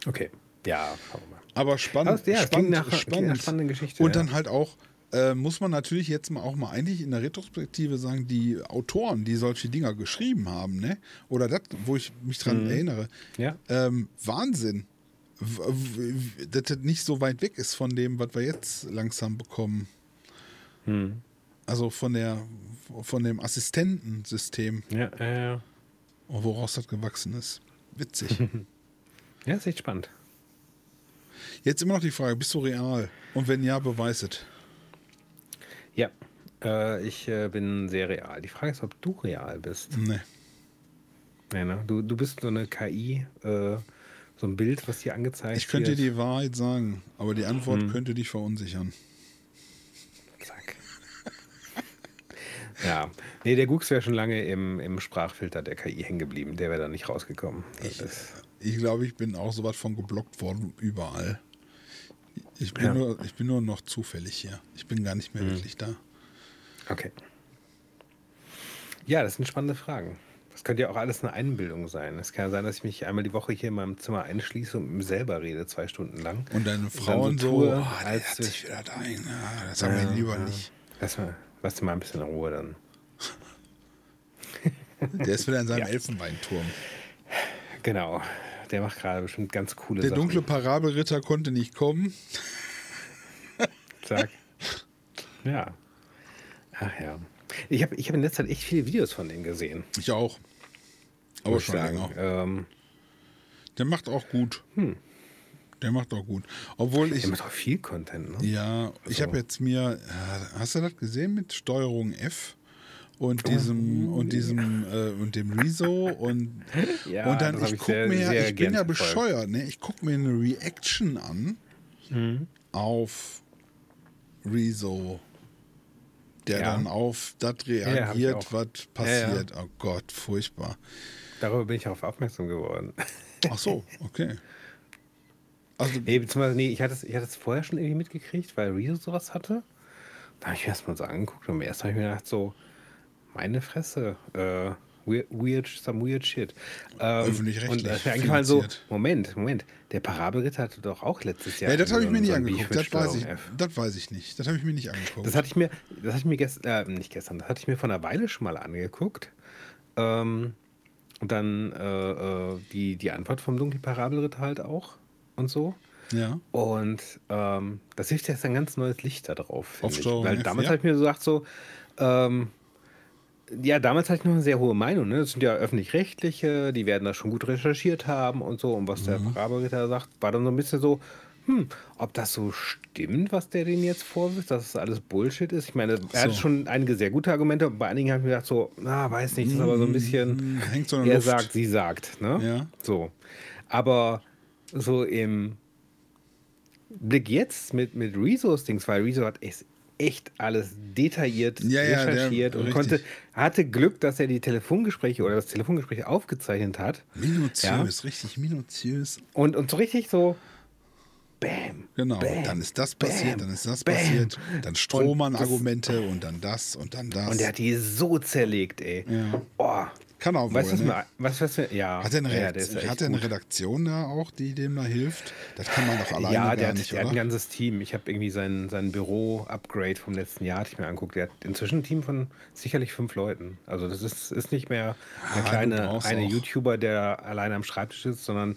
Okay. Ja, schauen wir mal. Aber spannend. Also, ja, spannend, nach, spannend. spannende Geschichte. Und dann halt auch, äh, muss man natürlich jetzt mal auch mal eigentlich in der Retrospektive sagen, die Autoren, die solche Dinger geschrieben haben, ne? Oder das, wo ich mich dran mhm. erinnere. Ja. Ähm, Wahnsinn. Dass das nicht so weit weg ist von dem, was wir jetzt langsam bekommen. Mhm. Also von der von dem Assistentensystem. Ja, ja, ja. Woraus das gewachsen ist. Witzig. ja, ist echt spannend. Jetzt immer noch die Frage, bist du real? Und wenn ja, beweiset. Ja, äh, ich äh, bin sehr real. Die Frage ist, ob du real bist. Nee. Nee, ne? du, du bist so eine KI, äh, so ein Bild, was dir angezeigt wird. Ich könnte wird. die Wahrheit sagen, aber die Antwort hm. könnte dich verunsichern. Zack. ja, nee, der Gux wäre schon lange im, im Sprachfilter der KI hängen geblieben. Der wäre da nicht rausgekommen. Ich, ich glaube, ich bin auch so was von geblockt worden überall. Ich bin, ja. nur, ich bin nur noch zufällig hier. Ich bin gar nicht mehr mhm. wirklich da. Okay. Ja, das sind spannende Fragen. Das könnte ja auch alles eine Einbildung sein. Es kann ja sein, dass ich mich einmal die Woche hier in meinem Zimmer einschließe und selber rede, zwei Stunden lang. Und deine Frau und so, tue, oh, als hat sich wieder da ein. Ja, das haben wir lieber ja. nicht. Lass, mal, lass mal ein bisschen in Ruhe dann. Der ist wieder in seinem ja. Elfenbeinturm. Genau der macht gerade bestimmt ganz coole der Sachen. Der dunkle Parabelritter konnte nicht kommen. Zack. Ja. Ach ja. Ich habe ich hab in letzter Zeit echt viele Videos von denen gesehen. Ich auch. Aber schon länger. Ähm, der macht auch gut. Hm. Der macht auch gut. Obwohl ich. Der macht auch viel Content, ne? Ja, ich habe jetzt mir. Äh, hast du das gesehen mit Steuerung F? Und diesem und diesem äh, und dem Rezo und ja, und dann ich guck mir sehr ich bin ja bescheuert ne ich guck mir eine Reaction an mhm. auf Rezo, der ja. dann auf das reagiert, ja, was passiert. Oh Gott, furchtbar. Darüber bin ich darauf aufmerksam geworden. Ach so, okay. Also, nee, beziehungsweise, nee, ich hatte, es, ich hatte es vorher schon irgendwie mitgekriegt, weil Rezo sowas hatte. Da habe ich mir erstmal so angeguckt und erst habe ich mir gedacht, so, meine Fresse, äh, weird, some weird shit. Ähm, Öffentlich-rechtlich. Und da ist mir eingefallen so, Moment, Moment, der Parabelritter hatte doch auch letztes Jahr. Ja, das habe ich mir nicht angeguckt, das weiß ich, das weiß ich nicht. Das habe ich mir nicht angeguckt. Das hatte ich mir, das hatte ich mir gestern, äh, nicht gestern, das hatte ich mir vor einer Weile schon mal angeguckt. Ähm, und dann äh, äh die, die Antwort vom Dunkelparabelritter halt auch und so. Ja. Und ähm, das hilft jetzt ein ganz neues Licht da drauf. Ich. Weil damals habe ich mir gesagt, so, ähm, ja, damals hatte ich noch eine sehr hohe Meinung. Ne? Das sind ja öffentlich-rechtliche, die werden das schon gut recherchiert haben und so. Und was mhm. der Parabelritter sagt, war dann so ein bisschen so, hm, ob das so stimmt, was der denen jetzt vorwirft, dass das alles Bullshit ist. Ich meine, er so. hat schon einige sehr gute Argumente. Bei einigen habe ich mir gedacht, so, na, weiß nicht, das ist aber so ein bisschen, mhm, Hängt so er Luft. sagt, sie sagt. Ne? Ja. So. Aber so im Blick jetzt mit, mit Resource-Dings, weil Rezo hat echt, echt alles detailliert ja, recherchiert ja, und konnte, hatte Glück, dass er die Telefongespräche oder das Telefongespräch aufgezeichnet hat. Minutiös, ja. richtig minutiös. Und, und so richtig so, Bam. Genau, bam, dann ist das passiert, bam, dann ist das passiert, dann Strohmann-Argumente und, und, dann das und dann das. Und der hat die so zerlegt, ey. Ja. Oh, kann auch weißt, wohl, ne? was, was wir, ja. Hat er eine, ja, hat er eine Redaktion da auch, die dem da hilft? Das kann man doch alleine ja, der hat, nicht, der hat ein ganzes Team. Ich habe irgendwie sein, sein Büro-Upgrade vom letzten Jahr ich mir anguckt. Der hat inzwischen ein Team von sicherlich fünf Leuten. Also das ist, ist nicht mehr der ah, kleine eine YouTuber, der alleine am Schreibtisch sitzt, sondern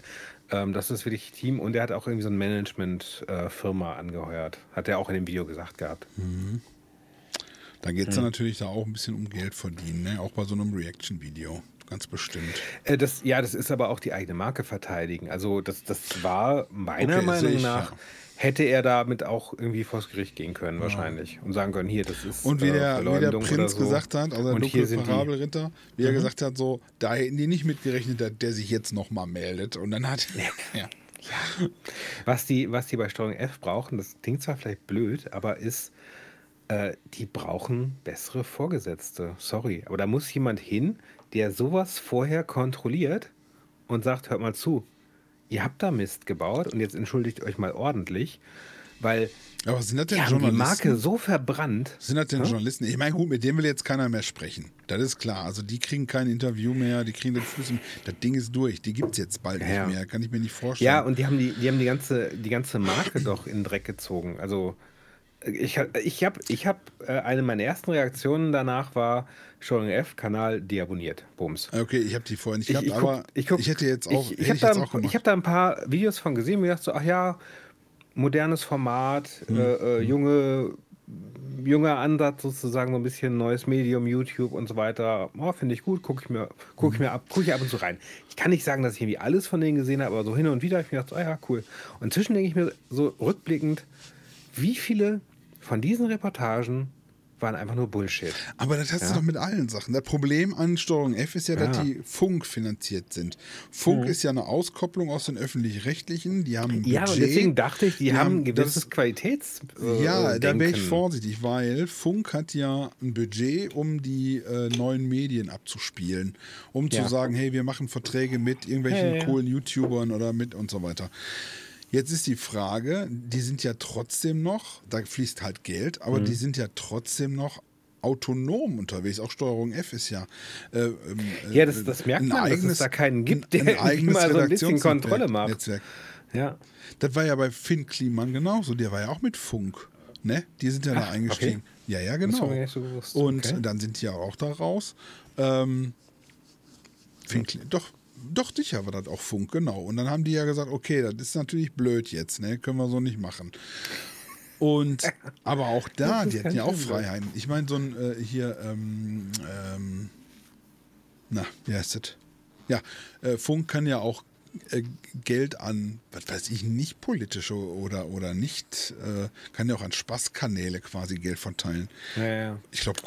ähm, das ist wirklich Team. Und er hat auch irgendwie so eine Management-Firma äh, angeheuert. Hat er auch in dem Video gesagt gehabt. Mhm. Da geht es hm. dann natürlich da auch ein bisschen um Geld verdienen, ne? auch bei so einem Reaction-Video. Ganz bestimmt. Äh, das, ja, das ist aber auch die eigene Marke verteidigen. Also das, das war meiner okay, Meinung ich, nach, ja. hätte er damit auch irgendwie vors Gericht gehen können, ja. wahrscheinlich. Und sagen können, hier, das ist. Und wie der, äh, wie der Prinz so. gesagt hat, also der Parabelritter, wie mhm. er gesagt hat, so, da hätten die nicht mitgerechnet, dass der sich jetzt nochmal meldet. Und dann hat. ja. Ja. Was die, was die bei Steuerung F brauchen, das klingt zwar vielleicht blöd, aber ist äh, die brauchen bessere Vorgesetzte. Sorry. Aber da muss jemand hin, der sowas vorher kontrolliert und sagt, hört mal zu, ihr habt da Mist gebaut und jetzt entschuldigt euch mal ordentlich, weil aber sind das denn die haben die Marke so verbrannt. Sind das denn hm? Journalisten? Ich meine, gut, mit dem will jetzt keiner mehr sprechen. Das ist klar. Also die kriegen kein Interview mehr, die kriegen den Fuß im, Das Ding ist durch. Die gibt es jetzt bald ja. nicht mehr. Kann ich mir nicht vorstellen. Ja, und die haben die, die haben die ganze, die ganze Marke doch in den Dreck gezogen. Also ich, ich habe ich hab, äh, eine meiner ersten Reaktionen danach war, Steuerung F, Kanal deabonniert. Bums. Okay, ich habe die vorher nicht gehabt, ich, ich guck, aber ich, guck, ich, hätte jetzt auch. Ich, ich habe da, hab da ein paar Videos von gesehen und mir dachte so, ach ja, modernes Format, hm. äh, äh, junge, junger Ansatz sozusagen, so ein bisschen neues Medium, YouTube und so weiter. Oh, Finde ich gut, gucke ich mir, guck ich mir ab, gucke ich ab und zu rein. Ich kann nicht sagen, dass ich irgendwie alles von denen gesehen habe, aber so hin und wieder habe ich mir gedacht, oh ja, cool. Und inzwischen denke ich mir so rückblickend, wie viele von diesen Reportagen waren einfach nur Bullshit. Aber das hast ja? du doch mit allen Sachen. Das Problem an Steuerung F ist ja, dass ja. die Funk finanziert sind. Funk mhm. ist ja eine Auskopplung aus den öffentlich-rechtlichen. Die haben Ja, Budget, und deswegen dachte ich, die, die haben ein gewisses das, Qualitäts. Äh, ja, da wäre ich vorsichtig, weil Funk hat ja ein Budget, um die äh, neuen Medien abzuspielen. Um ja. zu sagen, hey, wir machen Verträge mit irgendwelchen coolen YouTubern oder mit und so weiter. Jetzt ist die Frage, die sind ja trotzdem noch, da fließt halt Geld, aber mhm. die sind ja trotzdem noch autonom unterwegs. Auch Steuerung F ist ja. Äh, ähm, ja, das, das merkt man, eigenes, dass es da keinen gibt, der mal so ein bisschen Kontrolle macht. Netzwerk. Ja. Das war ja bei Finn Kliman genauso. Der war ja auch mit Funk. Ne? Die sind ja Ach, da eingestiegen. Okay. Ja, ja, genau. So Und okay. dann sind die ja auch da raus. Ähm, Finn, doch, doch, sicher war das auch Funk, genau. Und dann haben die ja gesagt, okay, das ist natürlich blöd jetzt, ne? Können wir so nicht machen. Und aber auch da, die hatten ja auch Freiheiten. Ich meine, so ein äh, hier, ähm, ähm, na, wie heißt das? Ja, äh, Funk kann ja auch äh, Geld an, was weiß ich, nicht politische oder, oder nicht, äh, kann ja auch an Spaßkanäle quasi Geld verteilen. Ja, ja. Ich glaube,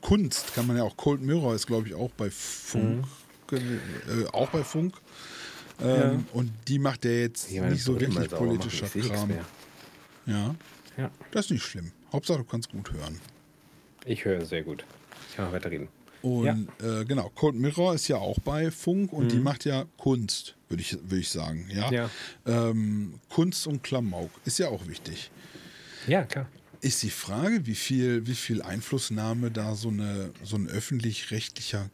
Kunst kann man ja auch, Cold Mirror ist, glaube ich, auch bei Funk. Mhm äh, auch bei Funk. Ähm, ja. Und die macht ja jetzt meine, nicht so wirklich politischer Kram. Ja. ja. Das ist nicht schlimm. Hauptsache, du kannst gut hören. Ich höre sehr gut. Ich kann weiterreden. Und ja. äh, genau, Cold Mirror ist ja auch bei Funk und mhm. die macht ja Kunst, würde ich, würd ich sagen. Ja. ja. Ähm, Kunst und Klamauk ist ja auch wichtig. Ja, klar. Ist die Frage, wie viel, wie viel Einflussnahme da so, eine, so ein öffentlich-rechtlicher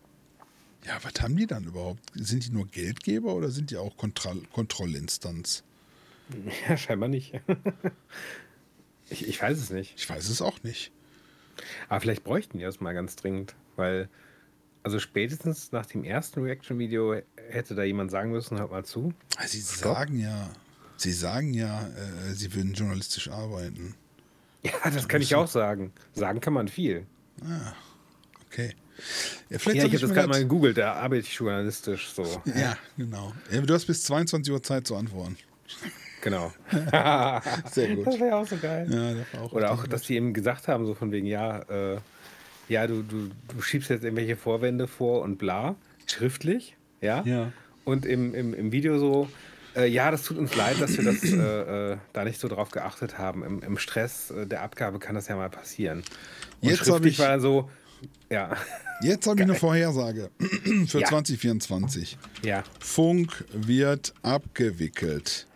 ja, was haben die dann überhaupt? Sind die nur Geldgeber oder sind die auch Kontroll Kontrollinstanz? Ja, scheinbar nicht. ich, ich weiß es nicht. Ich weiß es auch nicht. Aber vielleicht bräuchten die das mal ganz dringend, weil, also spätestens nach dem ersten Reaction-Video hätte da jemand sagen müssen, hört mal zu. Ah, sie Stopp. sagen ja, sie sagen ja, äh, sie würden journalistisch arbeiten. Ja, das kann ich auch sagen. Sagen kann man viel. Ah, okay. Ja, vielleicht ja ich habe das gerade mal gegoogelt, da arbeite ich journalistisch so. Ja, genau. Ja, du hast bis 22 Uhr Zeit zu antworten. Genau. Sehr gut. Das wäre auch so geil. Ja, das auch Oder auch, dass die eben gesagt haben, so von wegen, ja, äh, ja, du, du, du schiebst jetzt irgendwelche Vorwände vor und bla, schriftlich, ja. Ja. Und im, im, im Video so, äh, ja, das tut uns leid, dass wir das äh, äh da nicht so drauf geachtet haben. Im, im Stress äh, der Abgabe kann das ja mal passieren. Und Jetzt schriftlich ich, war dann so, ja. Jetzt habe ich eine Vorhersage für ja. 2024. Ja. Funk wird abgewickelt.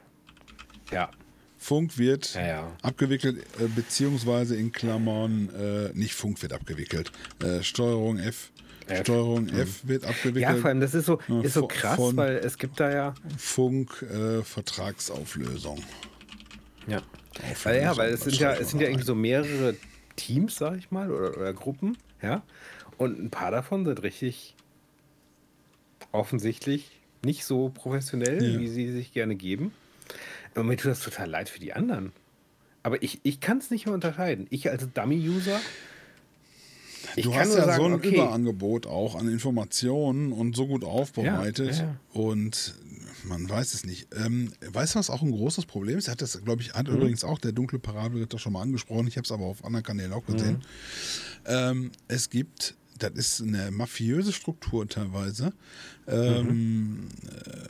Ja. Funk wird ja, ja. abgewickelt, äh, beziehungsweise in Klammern, äh, nicht Funk wird abgewickelt, äh, Steuerung F. F. Steuerung mhm. F wird abgewickelt. Ja, vor allem, das ist so, ist so krass, weil es gibt da ja. Funk äh, Vertragsauflösung. Ja. Weil, ja, weil es sind ja, es sind ja irgendwie so mehrere Teams, sag ich mal, oder, oder Gruppen, ja. Und ein paar davon sind richtig offensichtlich nicht so professionell, ja. wie sie sich gerne geben. Aber mir tut das total leid für die anderen. Aber ich, ich kann es nicht mehr unterscheiden. Ich als Dummy-User. Du hast ja sagen, so ein okay. Überangebot auch an Informationen und so gut aufbereitet. Ja, ja. Und man weiß es nicht. Ähm, weißt du, was auch ein großes Problem ist? Er hat das, glaube ich, hat mhm. übrigens auch der dunkle Parabelritter schon mal angesprochen. Ich habe es aber auf anderen Kanälen auch gesehen. Mhm. Ähm, es gibt, das ist eine mafiöse Struktur teilweise. Ähm, mhm. äh,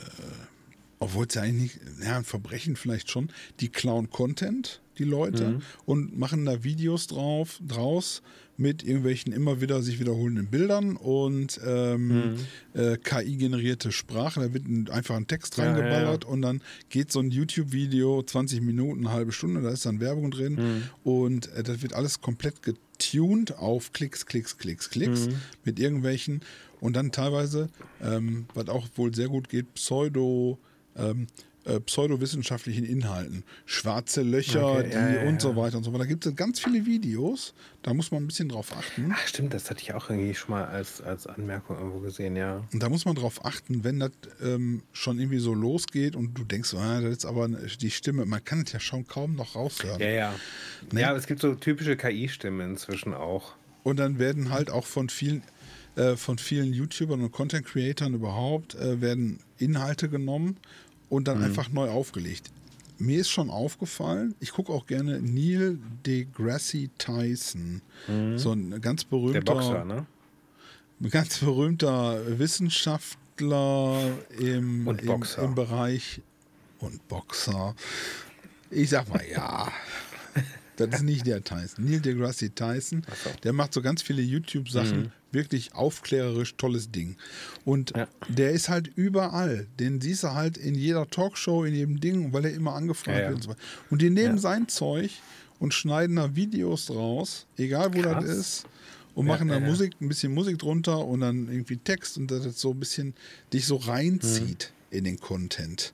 obwohl es ja eigentlich nicht, ja, ein Verbrechen vielleicht schon, die klauen Content, die Leute, mhm. und machen da Videos drauf, draus mit irgendwelchen immer wieder sich wiederholenden Bildern und ähm, mhm. äh, KI-generierte Sprache. Da wird einfach ein Text reingeballert ja, ja. und dann geht so ein YouTube-Video 20 Minuten, eine halbe Stunde, da ist dann Werbung drin mhm. und äh, das wird alles komplett getuned auf Klicks, Klicks, Klicks, Klicks mhm. mit irgendwelchen und dann teilweise, ähm, was auch wohl sehr gut geht, Pseudo- ähm, äh, pseudowissenschaftlichen Inhalten, schwarze Löcher okay, die ja, ja, und so weiter und so weiter. Da gibt es ganz viele Videos, da muss man ein bisschen drauf achten. Ach stimmt, das hatte ich auch irgendwie schon mal als, als Anmerkung irgendwo gesehen, ja. Und da muss man drauf achten, wenn das ähm, schon irgendwie so losgeht und du denkst, ah, das ist aber die Stimme, man kann es ja schon kaum noch raushören. Ja, ja. Ne? Ja, es gibt so typische KI-Stimmen inzwischen auch. Und dann werden halt auch von vielen äh, von vielen YouTubern und Content Creatern überhaupt äh, werden Inhalte genommen und dann mhm. einfach neu aufgelegt. Mir ist schon aufgefallen, ich gucke auch gerne Neil deGrasse Tyson. Mhm. So ein ganz berühmter. Der Boxer, ne? Ganz berühmter Wissenschaftler im, im, im Bereich und Boxer. Ich sag mal ja. Das ist nicht der Tyson. Neil deGrasse Tyson, so. der macht so ganz viele YouTube-Sachen, mhm. Wirklich aufklärerisch tolles Ding. Und ja. der ist halt überall. Den siehst du halt in jeder Talkshow, in jedem Ding, weil er immer angefragt ja, ja. wird und so weiter. Und die nehmen sein Zeug und schneiden da Videos draus, egal wo Krass. das ist. Und machen da Musik, ein bisschen Musik drunter und dann irgendwie Text und das so ein bisschen dich so reinzieht mhm. in den Content.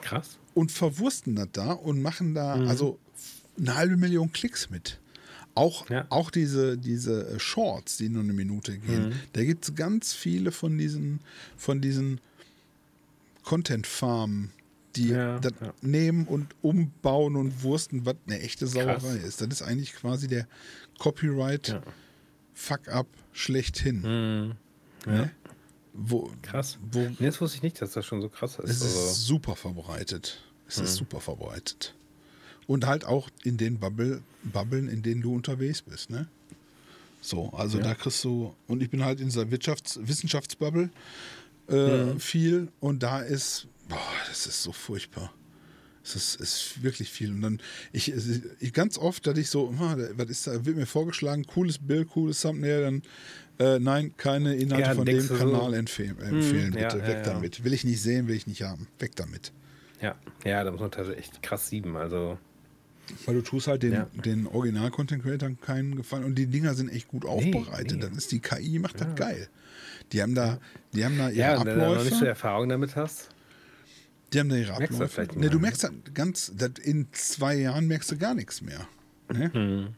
Krass. Und verwursten das da und machen da, mhm. also eine halbe Million Klicks mit. Auch, ja. auch diese, diese äh, Shorts, die nur eine Minute gehen, mhm. da gibt es ganz viele von diesen, von diesen Content-Farmen, die ja, das ja. nehmen und umbauen und wursten, was eine echte Sauerei Krass. ist. Das ist eigentlich quasi der Copyright-Fuck-up schlechthin. Mhm. Ne? Wo, krass. Wo, nee, das wusste ich nicht, dass das schon so krass ist. Es ist also. super verbreitet. Es mhm. ist super verbreitet. Und halt auch in den Bubble, Bubblen, in denen du unterwegs bist. Ne? So, also ja. da kriegst du, und ich bin halt in dieser Wirtschafts-, Wissenschaftsbubble äh, mhm. viel und da ist, boah, das ist so furchtbar. Das ist, ist wirklich viel. Und dann, ich, ich ganz oft, dass ich so, was ist da, wird mir vorgeschlagen, cooles Bild, cooles Thumbnail, dann äh, nein, keine Inhalte ja, von dem Kanal so. empfehlen, hm, empfehlen bitte. Ja, Weg ja, damit. Will ich nicht sehen, will ich nicht haben. Weg damit. Ja, ja, da muss man tatsächlich echt krass sieben. Also. Weil du tust halt den, ja. den Original-Content-Creatern keinen Gefallen und die Dinger sind echt gut aufbereitet. Nee, nee. Dann ist die KI, macht das geil. Die haben da, die haben da ihre ja, Abläufe. Wenn du noch nicht so Erfahrung damit hast. Die haben da ihre Abläufe. Ne, du merkst das ganz, das in zwei Jahren merkst du gar nichts mehr. Ne? Hm.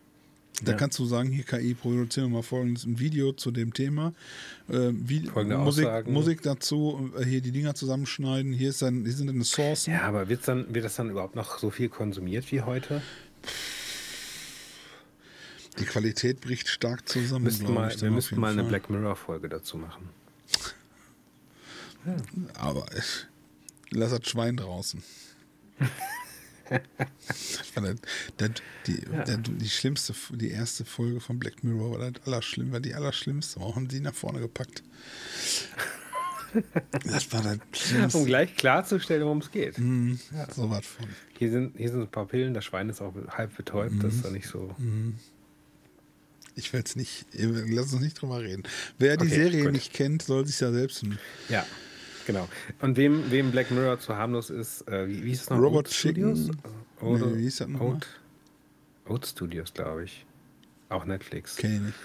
Da ja. kannst du sagen, hier KI, produzieren wir mal folgendes ein Video zu dem Thema. Äh, wie, Musik, Musik, dazu, äh, hier die Dinger zusammenschneiden, hier, ist dann, hier sind dann Sourcen. Ja, aber wird's dann, wird das dann überhaupt noch so viel konsumiert wie heute? Die Qualität bricht stark zusammen. Müssten mal, wir müssten mal eine Black Mirror-Folge dazu machen. Ja. Aber ich, lass das Schwein draußen. das, das, die, ja. das, die schlimmste, die erste Folge von Black Mirror war das allerschlimm, war die allerschlimmste. Warum haben die nach vorne gepackt? Das war das Schlimmste. Um gleich klarzustellen, worum es geht. Mm, ja. So was von. Hier sind, hier sind ein paar Pillen, das Schwein ist auch halb betäubt, mm. das ist doch nicht so. Mm. Ich will es nicht, lass uns nicht drüber reden. Wer die okay, Serie gut. nicht kennt, soll sich ja selbst. Ja. Genau. Und wem, wem Black Mirror zu harmlos ist, äh, wie, wie ist es noch? Robot Studios? Oder nee, wie ist das nochmal? Oat Studios, glaube ich. Auch Netflix. Kenn ich nicht.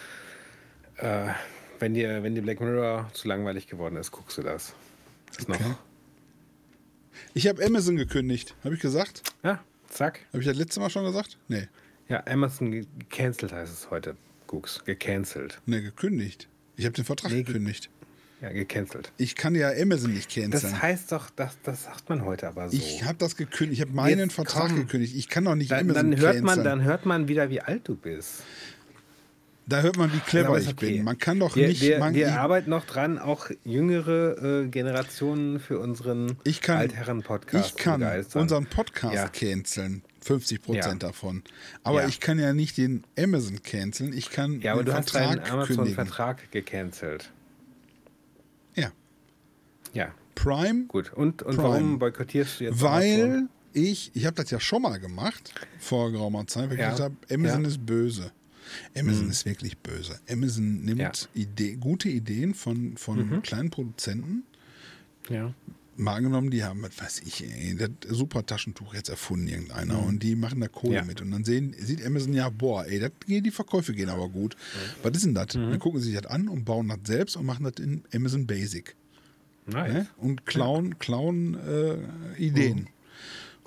Äh, wenn, dir, wenn dir Black Mirror zu langweilig geworden ist, guckst du das. Ist okay. noch. Ich habe Amazon gekündigt. Habe ich gesagt? Ja, zack. Habe ich das letzte Mal schon gesagt? Nee. Ja, Amazon gecancelt heißt es heute. Gucks, gecancelt. Nee, gekündigt. Ich habe den Vertrag nee, gekündigt. Ja, gecancelt. Ich kann ja Amazon nicht canceln. Das heißt doch, das, das sagt man heute aber so. Ich habe das gekündigt. Ich habe meinen Jetzt Vertrag komm. gekündigt. Ich kann doch nicht dann, Amazon dann hört canceln. Man, dann hört man wieder, wie alt du bist. Da hört man, wie clever okay. ich bin. Man kann doch wir, nicht. Wir, wir arbeiten noch dran, auch jüngere äh, Generationen für unseren Altherren-Podcast Ich kann unseren Podcast ja. canceln. 50 Prozent ja. davon. Aber ja. ich kann ja nicht den Amazon canceln. Ich kann ja, aber den du Vertrag hast deinen Amazon-Vertrag gecancelt. Ja. Prime. Gut. Und, und Prime. warum boykottierst du jetzt? Weil Amazon? ich, ich habe das ja schon mal gemacht vor geraumer Zeit, weil ja. ich gesagt habe, Amazon ja. ist böse. Amazon mhm. ist wirklich böse. Amazon nimmt ja. Idee, gute Ideen von, von mhm. kleinen Produzenten. Ja. Mal angenommen, die haben, was weiß ich, das super Taschentuch jetzt erfunden, irgendeiner, mhm. und die machen da Kohle ja. mit. Und dann sehen, sieht Amazon ja, boah, ey, das, die Verkäufe gehen aber gut. Mhm. Was ist denn das? Mhm. Dann gucken sie sich das an und bauen das selbst und machen das in Amazon Basic. Nice. Ne? Und klauen, klauen äh, Ideen. Mhm.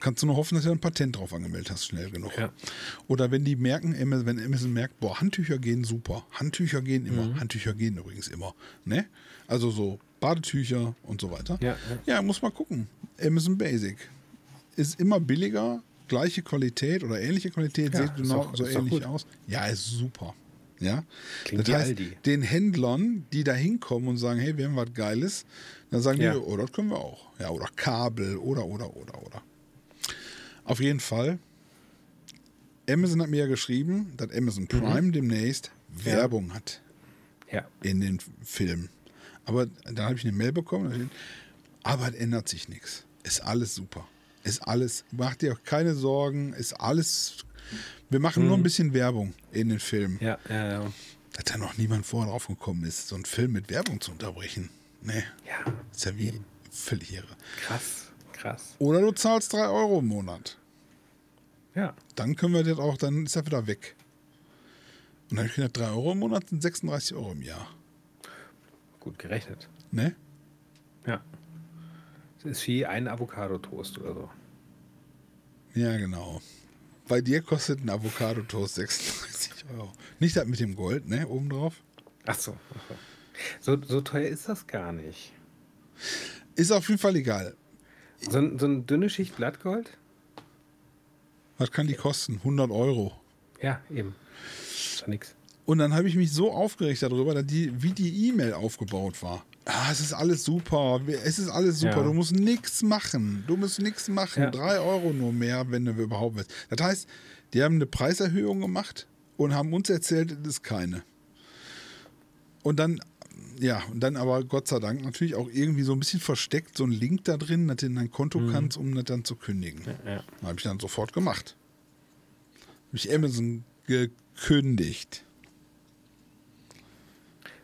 Kannst du nur hoffen, dass du ein Patent drauf angemeldet hast, schnell genug. Ja. Oder wenn die merken, wenn Amazon merkt, boah, Handtücher gehen super. Handtücher gehen immer. Mhm. Handtücher gehen übrigens immer. Ne? Also so Badetücher und so weiter. Ja, ja. ja, muss man gucken. Amazon Basic ist immer billiger, gleiche Qualität oder ähnliche Qualität, sieht genau so ähnlich aus. Ja, ist super. Ja, Klingt das heißt, Aldi. den Händlern, die da hinkommen und sagen, hey, wir haben was Geiles, dann sagen ja. die, oh, das können wir auch. Ja, oder Kabel oder, oder, oder, oder. Auf jeden Fall, Amazon hat mir ja geschrieben, dass Amazon mhm. Prime mhm. demnächst Werbung hat ja. in den Filmen. Aber dann habe ich eine Mail bekommen, aber es ändert sich nichts. Ist alles super. Ist alles, mach dir auch keine Sorgen, ist alles. Wir machen hm. nur ein mhm. bisschen Werbung in den Filmen. Ja, ja, ja. Dass da noch niemand vorher drauf gekommen ist, so einen Film mit Werbung zu unterbrechen. Nee. Ja. Ist ja wie Verliere. Krass, krass. Oder du zahlst 3 Euro im Monat. Ja. Dann können wir das auch, dann ist er wieder weg. Und dann ich gedacht, 3 Euro im Monat sind 36 Euro im Jahr. Gut gerechnet. Ne? Ja. Das ist wie ein Avocado-Toast oder so. Ja, genau. Bei dir kostet ein Avocado-Toast 36 Euro. Nicht das mit dem Gold, ne? Obendrauf. Ach so. so. So teuer ist das gar nicht. Ist auf jeden Fall egal. So, ein, so eine dünne Schicht Blattgold? Was kann die kosten? 100 Euro. Ja, eben. Ist ja nichts. Und dann habe ich mich so aufgeregt darüber, dass die, wie die E-Mail aufgebaut war. Ah, es ist alles super, es ist alles super, ja. du musst nichts machen. Du musst nichts machen. Ja. Drei Euro nur mehr, wenn du überhaupt willst. Das heißt, die haben eine Preiserhöhung gemacht und haben uns erzählt, es ist keine. Und dann ja, und dann aber Gott sei Dank natürlich auch irgendwie so ein bisschen versteckt, so ein Link da drin, dass du in dein Konto mhm. kannst, um das dann zu kündigen. Ja. Habe ich dann sofort gemacht. Habe ich Amazon gekündigt.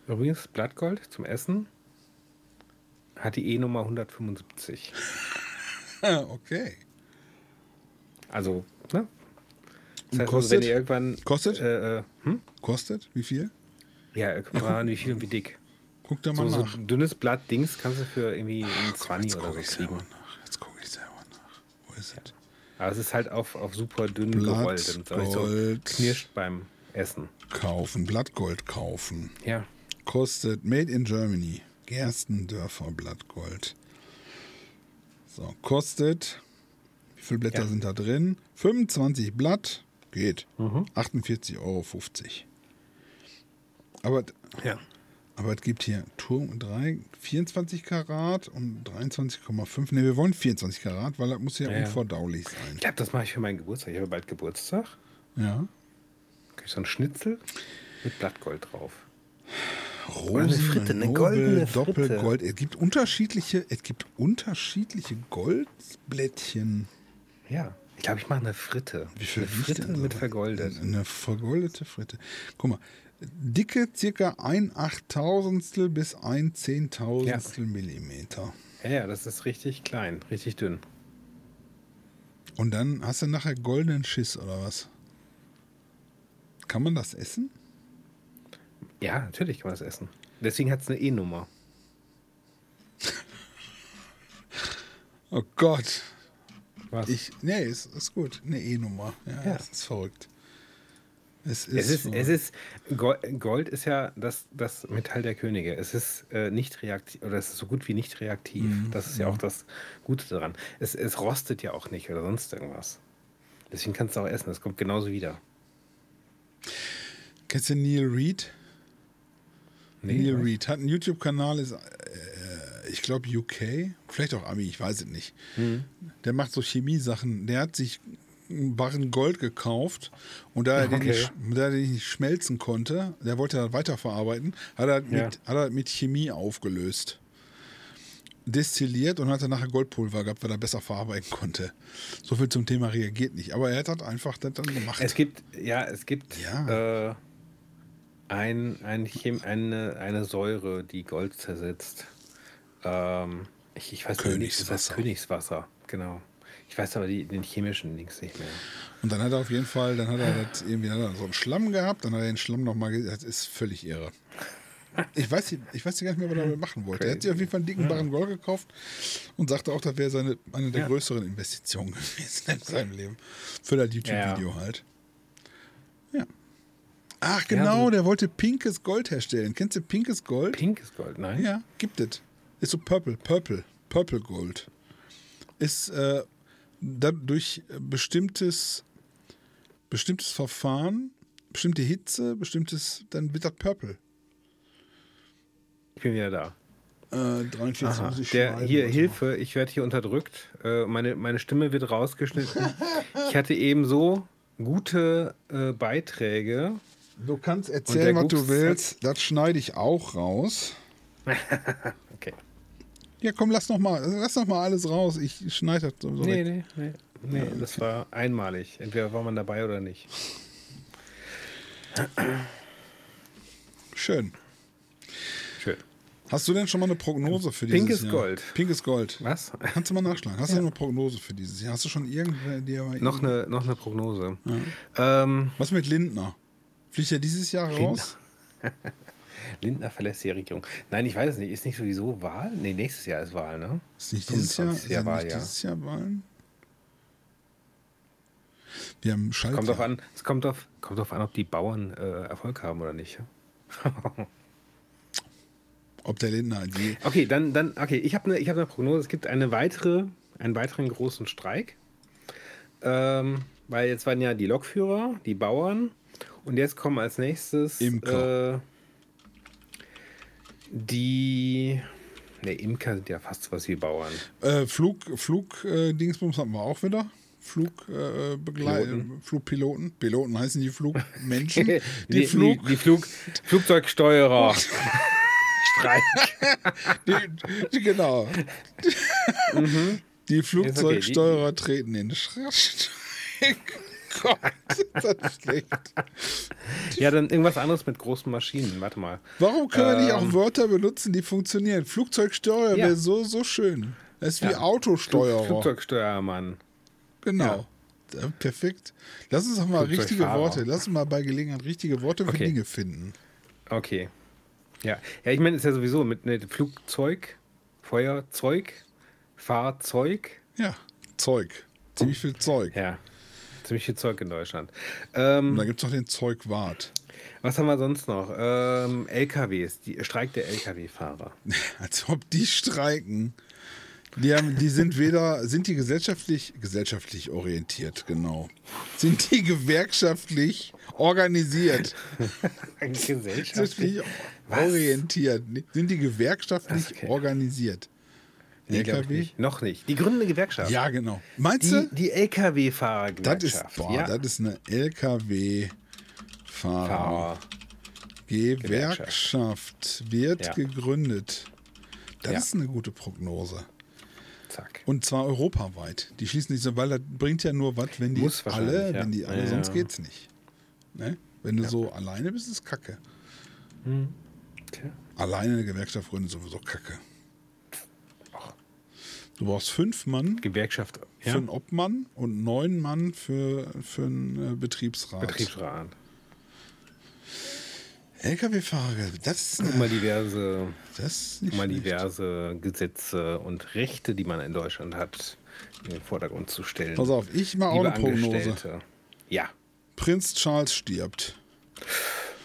Übrigens, Blattgold zum Essen hat die E-Nummer 175. okay. Also, ne? Das heißt, kostet? Also, wenn ihr irgendwann. Kostet? Äh, äh, hm? Kostet? Wie viel? Ja, guck mal wie viel und wie dick. Guck da mal so, nach. So ein dünnes Blatt Dings kannst du für irgendwie ein 20 oder so kriegen. Jetzt gucke ich selber nach. Wo ist es? Aber es ist halt auf, auf super dünn gerollt. Und so knirscht beim Essen. Kaufen, Blattgold kaufen. Ja. Kostet Made in Germany. Gerstendörfer Blattgold. So, kostet. Wie viele Blätter ja. sind da drin? 25 Blatt. Geht. Mhm. 48,50 Euro. Aber, ja. aber es gibt hier Turm 3, 24 Karat und 23,5. Ne, wir wollen 24 Karat, weil das muss ja, ja unverdaulich sein. Ich glaube, das mache ich für meinen Geburtstag. Ich habe bald Geburtstag. Ja. Krieg so ein Schnitzel mit Blattgold drauf. Rosen, eine Fritte, eine Nobel, goldene Fritte. Doppelgold. Es gibt unterschiedliche, es gibt unterschiedliche Goldblättchen. Ja, ich glaube, ich mache eine Fritte. Wie viel eine Fritte mit vergoldet. Eine vergoldete Fritte. Guck mal, dicke circa ein Achttausendstel bis ein Zehntausendstel ja. Millimeter. Ja, ja, das ist richtig klein, richtig dünn. Und dann hast du nachher goldenen Schiss oder was? Kann man das essen? Ja, natürlich kann man das essen. Deswegen hat es eine E-Nummer. oh Gott. Was? Ich, nee, ist, ist gut. Eine E-Nummer. Ja, ja, das ist verrückt. Es ist, es ist, es ist, Gold ist ja das, das Metall der Könige. Es ist äh, nicht reaktiv, oder es ist so gut wie nicht reaktiv. Mhm. Das ist ja auch das Gute daran. Es, es rostet ja auch nicht oder sonst irgendwas. Deswegen kannst du auch essen. Es kommt genauso wieder. Kennst du Neil Reed? Nee, Neil Reed hat einen YouTube-Kanal, ist, äh, ich glaube, UK, vielleicht auch Ami, ich weiß es nicht. Mhm. Der macht so Chemiesachen. Der hat sich einen Barren Gold gekauft und da er, okay. den nicht, da er den nicht schmelzen konnte, der wollte das weiterverarbeiten, hat er, ja. mit, hat er mit Chemie aufgelöst. Destilliert und hat dann nachher Goldpulver gehabt, weil er besser verarbeiten konnte. So viel zum Thema reagiert nicht. Aber er hat halt einfach das dann gemacht. Es gibt, ja, es gibt ja. Äh, ein, ein Chem eine, eine Säure, die Gold zersetzt. Ähm, ich, ich weiß nicht, das heißt Königswasser, genau. Ich weiß aber die, den chemischen Links nicht mehr. Und dann hat er auf jeden Fall, dann hat er das irgendwie hat er so einen Schlamm gehabt, dann hat er den Schlamm nochmal, das ist völlig irre. Ich weiß, ich weiß gar nicht mehr, was er damit machen wollte. Er hat sich auf jeden Fall einen dicken Barren Gold gekauft und sagte auch, das wäre seine, eine der ja. größeren Investitionen gewesen in seinem Leben. Für das YouTube-Video ja. halt. Ja. Ach genau, ja, der wollte pinkes Gold herstellen. Kennst du pinkes Gold? Pinkes Gold, nein. Ja, gibt es. Ist so Purple, Purple, Purple Gold. Ist äh, durch bestimmtes, bestimmtes Verfahren, bestimmte Hitze, bestimmtes, dann wird das Purple. Ich bin wieder da. Äh, 43 Aha, muss ich der, Hier, Hilfe, ich werde hier unterdrückt. Äh, meine, meine Stimme wird rausgeschnitten. ich hatte eben so gute äh, Beiträge Du kannst erzählen, was du willst. Das schneide ich auch raus. okay. Ja, komm, lass noch mal, lass noch mal alles raus. Ich schneide das so nee. Nee, nee, nee. das war einmalig. Entweder war man dabei oder nicht. Schön. Schön. Hast du denn schon mal eine Prognose für dieses Pinkes Jahr? Gold. Pinkes Gold. Was? Kannst du mal nachschlagen. Hast ja. du eine Prognose für dieses Jahr? Hast du schon irgendwer noch eine noch eine Prognose? Ja. Ähm, Was mit Lindner? Fliegt er dieses Jahr raus? Lindner verlässt die Regierung. Nein, ich weiß es nicht. Ist nicht sowieso Wahl? Nee, nächstes Jahr ist Wahl, ne? Ist nicht dieses Jahr, ist Jahr Wahl, nicht dieses Jahr Wahlen? Wir haben Schaltjahr. Kommt drauf an, es kommt auf, kommt drauf an, ob die Bauern äh, Erfolg haben oder nicht. ob der Lindner die. Okay, dann, dann, okay, ich habe eine hab ne Prognose. Es gibt eine weitere, einen weiteren großen Streik. Ähm, weil jetzt waren ja die Lokführer, die Bauern und jetzt kommen als nächstes Imker. Äh, die. Ne, Imker sind ja fast was wie Bauern. Äh, Flug, Flug äh, Dingsbums hatten wir auch wieder. Flugbegleiter, äh, Flugpiloten. Piloten heißen die Flugmenschen. Die, die, Flug die, die Flug, Flugzeugsteuerer. Streik. genau. mhm. Die Flugzeugsteuerer okay, treten in Streik. Gott, das ist schlecht. Ja, dann irgendwas anderes mit großen Maschinen. Warte mal. Warum können ähm, wir nicht auch ähm. Wörter benutzen, die funktionieren? Flugzeugsteuer ja. wäre so, so schön. Das ist wie ja. Autosteuerer. Flugzeugsteuermann. Genau. Ja. Perfekt. Lass uns doch mal richtige Worte. Lass uns mal bei Gelegenheit richtige Worte für okay. Dinge finden. Okay. Ja, ja ich meine, es ist ja sowieso mit, mit Flugzeug, Feuerzeug, Fahrzeug. Ja, Zeug. Ziemlich viel Zeug. Ja, ziemlich viel Zeug in Deutschland. Ähm, Und da gibt es noch den Zeugwart. Was haben wir sonst noch? Ähm, LKWs, die Streik der LKW-Fahrer. Als ob die streiken. Die, haben, die sind weder, sind die gesellschaftlich, gesellschaftlich orientiert, genau. Sind die gewerkschaftlich organisiert? gesellschaftlich orientiert. Sind die gewerkschaftlich organisiert? Nee, LKW? Nicht. Noch nicht. Die gründende Gewerkschaft. Ja, genau. Meinst du? Die LKW-Fahrer-Gewerkschaft. Das ist, boah, ja? das ist eine LKW-Fahrer. Gewerkschaft wird ja. gegründet. Das ja. ist eine gute Prognose. Zack. Und zwar europaweit. Die schließen nicht so, weil das bringt ja nur was, wenn die alle, wenn die alle, sonst geht's nicht. Ne? Wenn du so alleine bist, ist Kacke. Hm. Alleine eine Gewerkschaft gründen ist sowieso Kacke. Du brauchst fünf Mann Gewerkschaft ja. für einen Obmann und neun Mann für, für einen äh, Betriebsrat. Betriebsrat. Lkw-Fahrer, das ist mal diverse, das mal diverse Gesetze und Rechte, die man in Deutschland hat, in den Vordergrund zu stellen. Pass auf, ich mache auch eine Prognose. Ja. Prinz Charles stirbt.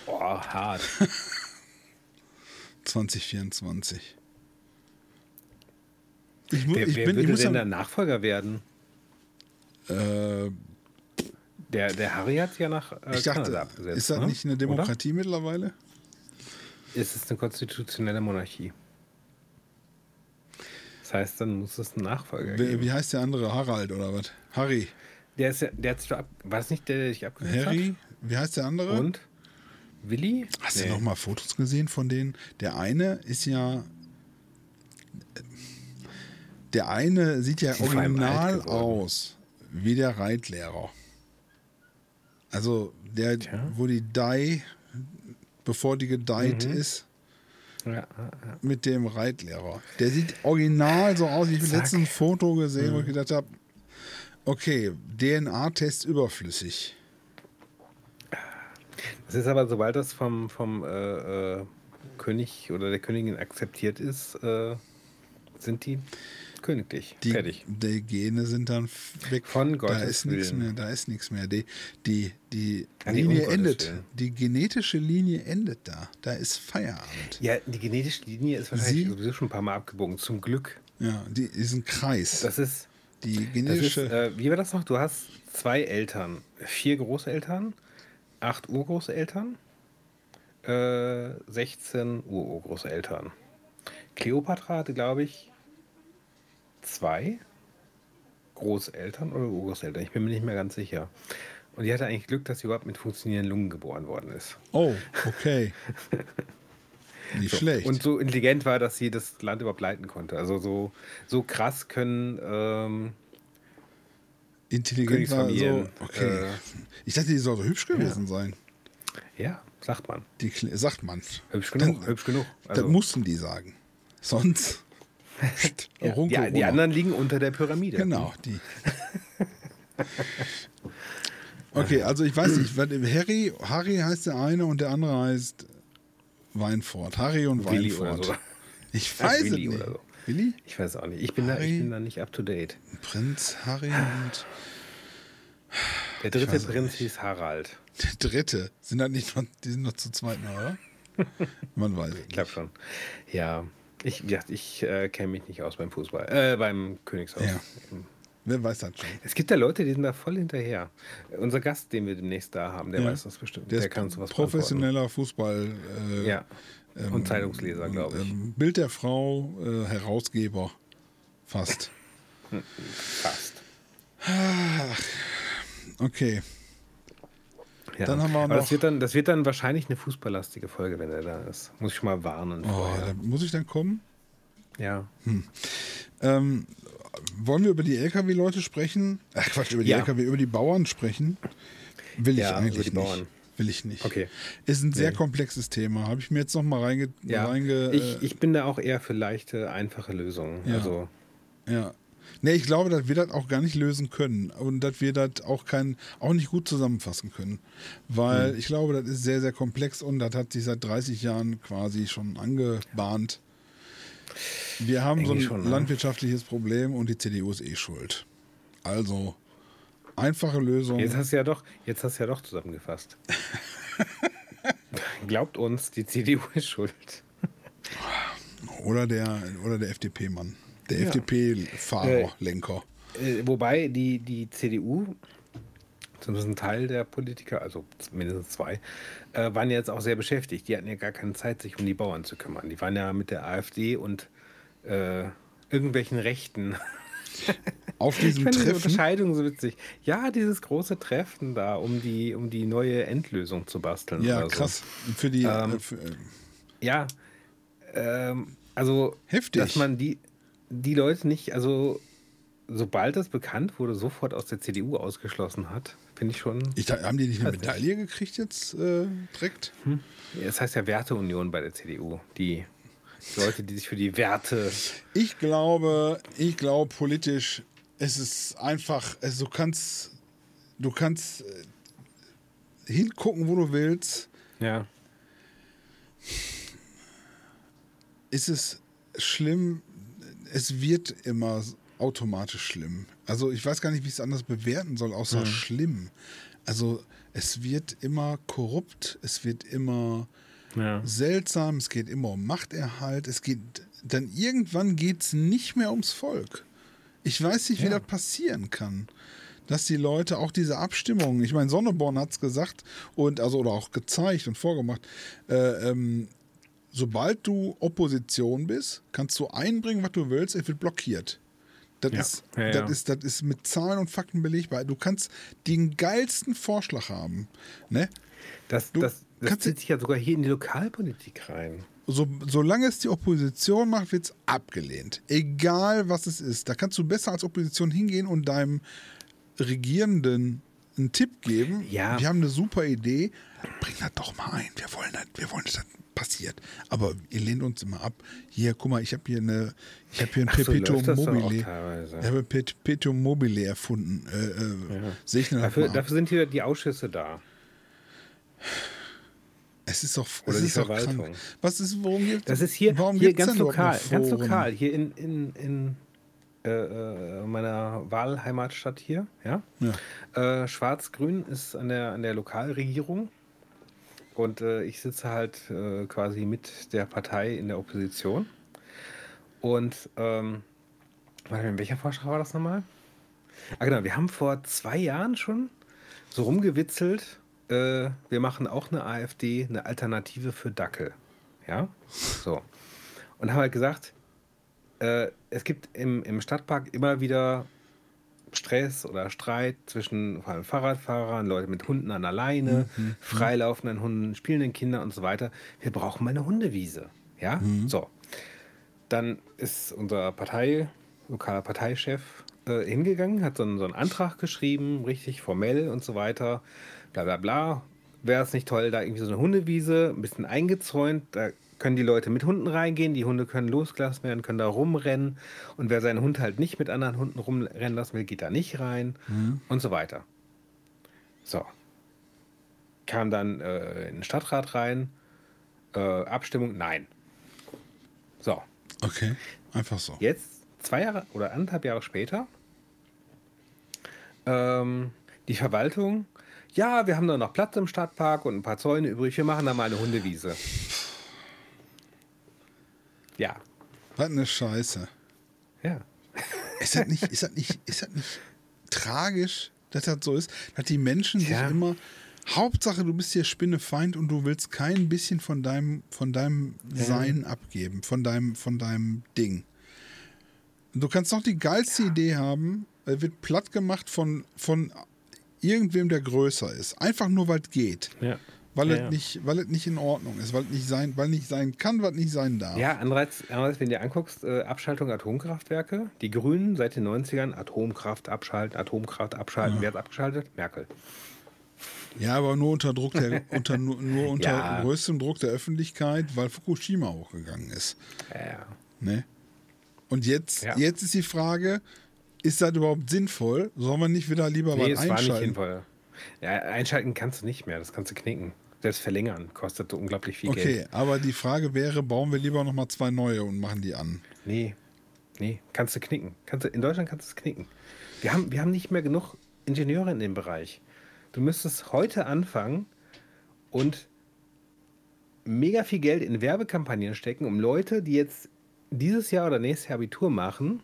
Boah, hart. 2024. Ich, wer, ich wer bin, würde denn der Nachfolger werden? Äh, der, der Harry hat ja nach äh, ich dachte, Kanada abgesetzt. Ist das ne? nicht eine Demokratie Oder? mittlerweile? Es ist eine konstitutionelle Monarchie. Das heißt, dann muss es einen Nachfolger wie, geben. Wie heißt der andere? Harald oder was? Harry. Der ist ja, der hat ab, war es nicht der, der dich abgesetzt Harry? Hat? Wie heißt der andere? Und? Willi? Hast nee. du noch mal Fotos gesehen von denen? Der eine ist ja der eine sieht ja original aus wie der Reitlehrer. Also der, Tja. wo die Dai, bevor die gedeiht mhm. ist, ja, ja. mit dem Reitlehrer. Der sieht original so aus. Ich habe letztens ein Foto gesehen, mhm. wo ich mhm. gedacht habe, okay, DNA-Test überflüssig. Das ist aber, sobald das vom, vom äh, äh, König oder der Königin akzeptiert ist, äh, sind die königlich. Die, Fertig. Die Gene sind dann weg. Von Gottes Da ist nichts mehr. Da ist nichts mehr. Die, die, die Linie um endet. Willen. Die genetische Linie endet da. Da ist Feierabend. Ja, die genetische Linie ist wahrscheinlich Sie, sowieso schon ein paar Mal abgebogen. Zum Glück. Ja, die ist ein Kreis. Das ist. Die genetische. Ist, äh, wie war das noch? Du hast zwei Eltern, vier Großeltern, acht Urgroßeltern, äh, 16 Urgroßeltern. Kleopatra hatte, glaube ich, zwei Großeltern oder Urgroßeltern. Ich bin mir nicht mehr ganz sicher. Und die hatte eigentlich Glück, dass sie überhaupt mit funktionierenden Lungen geboren worden ist. Oh, okay. Nicht so. schlecht. Und so intelligent war, dass sie das Land überhaupt leiten konnte. Also so, so krass können ähm, Intelligent war so, okay. Äh, ich dachte, die soll so hübsch gewesen ja. sein. Ja, sagt man. Die, sagt man. Hübsch genug, Dann, hübsch genug. Also, das mussten die sagen. Sonst ja, die, die, anderen liegen unter der Pyramide. Genau, die. okay, also ich weiß nicht, Harry, Harry heißt der eine und der andere heißt Weinfort. Harry und Willi Weinfort. So. Ich weiß es nicht. So. Willi? Ich weiß auch nicht. Ich bin, da, ich bin da nicht up to date. Prinz Harry und. Der dritte Prinz hieß Harald. Der dritte? Sind das nicht noch, die sind noch zu zweit, oder? Man weiß es. Ich glaube schon. Ja. Ich, ja, ich äh, kenne mich nicht aus beim Fußball, äh, beim Königshaus. Ja. Wer weiß das schon? Es gibt ja Leute, die sind da voll hinterher. Unser Gast, den wir demnächst da haben, der ja. weiß das bestimmt. Der, der kann sowas Professioneller Fußball. Äh, ja. Und ähm, Zeitungsleser, glaube ich. Ähm, Bild der Frau, äh, Herausgeber. Fast. Fast. okay. Ja. Dann haben wir noch. Das wird, dann, das wird dann wahrscheinlich eine fußballlastige Folge, wenn er da ist. Muss ich mal warnen. Oh, da muss ich dann kommen? Ja. Hm. Ähm, wollen wir über die LKW-Leute sprechen? Ach Quatsch, über die ja. LKW, über die Bauern sprechen? Will ich eigentlich über die nicht. Bauern. Will ich nicht. Okay. Ist ein sehr nee. komplexes Thema. Habe ich mir jetzt noch mal reinge... Ja, reinge ich, ich bin da auch eher für leichte, einfache Lösungen. Ja. Also ja. Nee, ich glaube, dass wir das auch gar nicht lösen können und dass wir das auch kein, auch nicht gut zusammenfassen können. Weil hm. ich glaube, das ist sehr, sehr komplex und das hat sich seit 30 Jahren quasi schon angebahnt. Wir haben Eigentlich so ein schon, ne? landwirtschaftliches Problem und die CDU ist eh schuld. Also einfache Lösung. Jetzt hast du ja doch, jetzt hast ja doch zusammengefasst. Glaubt uns, die CDU ist schuld. Oder der, oder der FDP-Mann. Der ja. FDP-Fahrer, Lenker. Äh, äh, wobei die, die CDU, zumindest ein Teil der Politiker, also mindestens zwei, äh, waren ja jetzt auch sehr beschäftigt. Die hatten ja gar keine Zeit, sich um die Bauern zu kümmern. Die waren ja mit der AfD und äh, irgendwelchen Rechten. Auf diesem ich Treffen. Diese Unterscheidung so witzig. Ja, dieses große Treffen da, um die, um die neue Endlösung zu basteln. Ja, krass. So. Für die. Ähm, äh, für, äh, ja, ähm, also, Heftig. dass man die, die Leute nicht, also sobald das bekannt wurde, sofort aus der CDU ausgeschlossen hat, finde ich schon. Ich, haben die nicht eine Medaille gekriegt jetzt äh, direkt? Hm. Das heißt ja Werteunion bei der CDU. Die Leute, die sich für die Werte. Ich glaube, ich glaube politisch, es ist einfach, also du kannst, du kannst äh, hingucken, wo du willst. Ja. Ist es schlimm, es wird immer automatisch schlimm. Also ich weiß gar nicht, wie ich es anders bewerten soll, außer mhm. schlimm. Also es wird immer korrupt, es wird immer ja. seltsam, es geht immer um Machterhalt, es geht dann irgendwann geht es nicht mehr ums Volk. Ich weiß nicht, wie ja. das passieren kann. Dass die Leute auch diese Abstimmungen, ich meine, Sonneborn hat es gesagt und also oder auch gezeigt und vorgemacht, äh, ähm, sobald du Opposition bist, kannst du einbringen, was du willst, es wird blockiert. Das, ja. Ist, ja, ja. das, ist, das ist mit Zahlen und Fakten belegbar. Du kannst den geilsten Vorschlag haben. Ne? Das, du das, das zieht sich ja sogar hier in die Lokalpolitik rein. So, solange es die Opposition macht, wird es abgelehnt. Egal was es ist. Da kannst du besser als Opposition hingehen und deinem Regierenden einen Tipp geben. Ja. Wir haben eine super Idee. Bring das doch mal ein. Wir wollen das, wir wollen das passiert. Aber ihr lehnt uns immer ab. Hier, guck mal, ich habe hier eine, ich habe hier ein Ach Perpetuum so, mobile. Ich habe Perpetuum mobile erfunden. Äh, äh, ja. Sehe dafür, dafür sind hier die Ausschüsse da. Es ist doch, Oder es ist Verwaltung. Krank. Was ist, worum gibt Das ist hier, warum hier ganz lokal, ganz lokal, hier in, in, in äh, äh, meiner Wahlheimatstadt hier, ja. ja. Äh, Schwarz-Grün ist an der, an der Lokalregierung und äh, ich sitze halt äh, quasi mit der Partei in der Opposition. Und ähm, in welcher Vorschau war das nochmal? Ah, genau, wir haben vor zwei Jahren schon so rumgewitzelt, äh, wir machen auch eine AfD, eine Alternative für Dackel. Ja, so. Und haben halt gesagt, äh, es gibt im, im Stadtpark immer wieder Stress oder Streit zwischen vor allem Fahrradfahrern, Leuten mit Hunden an der Leine, mhm. mhm. freilaufenden Hunden, spielenden Kindern und so weiter. Wir brauchen mal eine Hundewiese. Ja, mhm. so. Dann ist unser Partei, lokaler Parteichef äh, hingegangen, hat so einen, so einen Antrag geschrieben, richtig formell und so weiter. Bla bla bla. Wäre es nicht toll, da irgendwie so eine Hundewiese, ein bisschen eingezäunt, da können die Leute mit Hunden reingehen, die Hunde können losgelassen werden, können da rumrennen und wer seinen Hund halt nicht mit anderen Hunden rumrennen lassen will, geht da nicht rein mhm. und so weiter. So. Kam dann äh, in den Stadtrat rein, äh, Abstimmung, nein. So. Okay, einfach so. Jetzt, zwei Jahre oder anderthalb Jahre später, ähm, die Verwaltung, ja, wir haben da noch Platz im Stadtpark und ein paar Zäune übrig, wir machen da mal eine Hundewiese. Ja. Was eine Scheiße. Ja. Ist das nicht, ist das nicht, ist das nicht tragisch, dass das so ist? Dass die Menschen ja. sich immer. Hauptsache, du bist hier Spinnefeind und du willst kein bisschen von deinem, von deinem ja. Sein abgeben, von deinem, von deinem Ding. Du kannst doch die geilste ja. Idee haben, wird platt gemacht von, von irgendwem, der größer ist. Einfach nur, weil es geht. Ja. Weil, Ja, es ja. nicht, weil es nicht in Ordnung ist, weil es nicht sein, weil nicht sein kann, was nicht sein darf. Ja, andererseits, andererseits wenn du dir anguckst, äh, Abschaltung Atomkraftwerke, die Grünen seit den 90ern, Atomkraft abschalten, Atomkraft abschalten, wer hat abgeschaltet? Merkel. Ja, aber nur unter Druck der, unter, nur, nur unter Ja. größtem Druck der Öffentlichkeit, weil Fukushima hochgegangen ist. Ja, ja. Ne? Und jetzt, Ja. jetzt ist die Frage, ist das überhaupt sinnvoll? Sollen wir nicht wieder lieber Nee, was es war nicht einschalten? sinnvoll. Ja, einschalten kannst du nicht mehr, das kannst du knicken. Selbst verlängern kostet unglaublich viel Okay, Geld. aber die Frage wäre, bauen wir lieber nochmal zwei neue und machen die an? Nee, nee, kannst du knicken. Kannst du, in Deutschland kannst du es knicken. Wir haben, wir haben nicht mehr genug Ingenieure in dem Bereich. Du müsstest heute anfangen und mega viel Geld in Werbekampagnen stecken, um Leute, die jetzt dieses Jahr oder nächstes Jahr Abitur machen,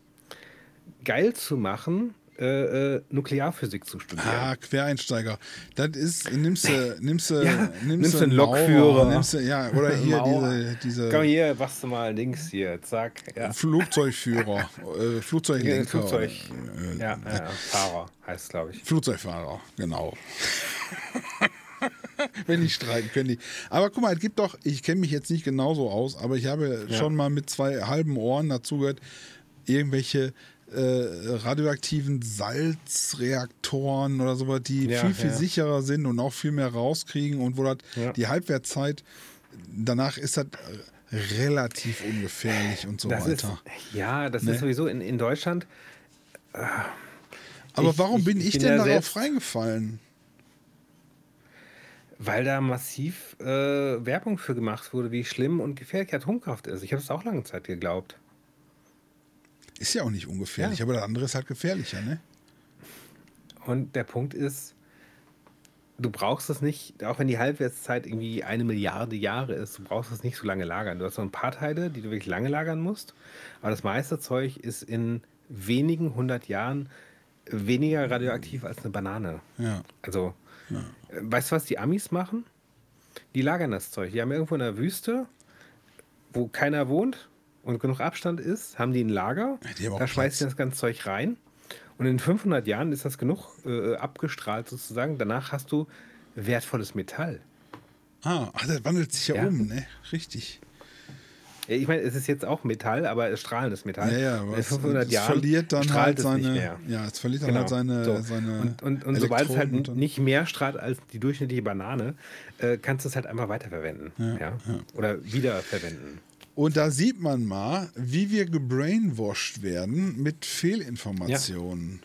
geil zu machen, äh, äh, Nuklearphysik zu studieren. Ah, Quereinsteiger. Das ist, nimmst du, nimmst du, Ja, nimmst du einen Lokführer. Nimmst du, ja, oder hier diese, diese Komm hier, machst du mal links hier, zack. Ja. Flugzeugführer, äh, Flugzeuglenker. Flugzeug. äh, Ja, ja, ja. Fahrer heißt es, glaube ich. Flugzeugfahrer, genau. Wenn die streiken, können die. Aber guck mal, es gibt doch, ich kenne mich jetzt nicht genauso aus, aber ich habe schon mal mit zwei halben Ohren dazu gehört, irgendwelche äh, radioaktiven Salzreaktoren oder sowas, die Ja, viel, viel ja. sicherer sind und auch viel mehr rauskriegen und wo das Ja. die Halbwertszeit, danach ist das äh, relativ ungefährlich und so Das ist, weiter. ja, das Ne? ist sowieso in, in Deutschland. aber ich- warum ich- bin ich bin denn darauf reingefallen? Weil da massiv äh, Werbung für gemacht wurde, wie schlimm und gefährlich Atomkraft ist. Ich habe es auch lange Zeit geglaubt. Ist ja auch nicht ungefährlich, Ja. aber das andere ist halt gefährlicher, ne? Und der Punkt ist, du brauchst es nicht, auch wenn die Halbwertszeit irgendwie eine Milliarde Jahre ist, du brauchst es nicht so lange lagern. Du hast so ein paar Teile, die du wirklich lange lagern musst. Aber das meiste Zeug ist in wenigen hundert Jahren weniger radioaktiv als eine Banane. Ja. Also, äh, weißt du, was die Amis machen? Die lagern das Zeug. Die haben irgendwo in der Wüste, wo keiner wohnt und genug Abstand ist, haben die ein Lager. Ja, die da schmeißen die Platz. das ganze Zeug rein. Und in 500 Jahren ist das genug äh, abgestrahlt sozusagen. Danach hast du wertvolles Metall. Ah, ach, das wandelt sich ja, Ja. um, ne? Richtig. Ja, Ich meine, es ist jetzt auch Metall, aber es strahlendes Metall. Ja, ja, aber es, 500 es Jahren verliert dann halt seine. Ja, es verliert dann Genau. halt seine. So. seine und und, und sobald es halt nicht mehr strahlt als die durchschnittliche Banane, äh, kannst du es halt einfach weiterverwenden. Ja, Oder wiederverwenden. Und da sieht man mal, wie wir gebrainwashed werden mit Fehlinformationen.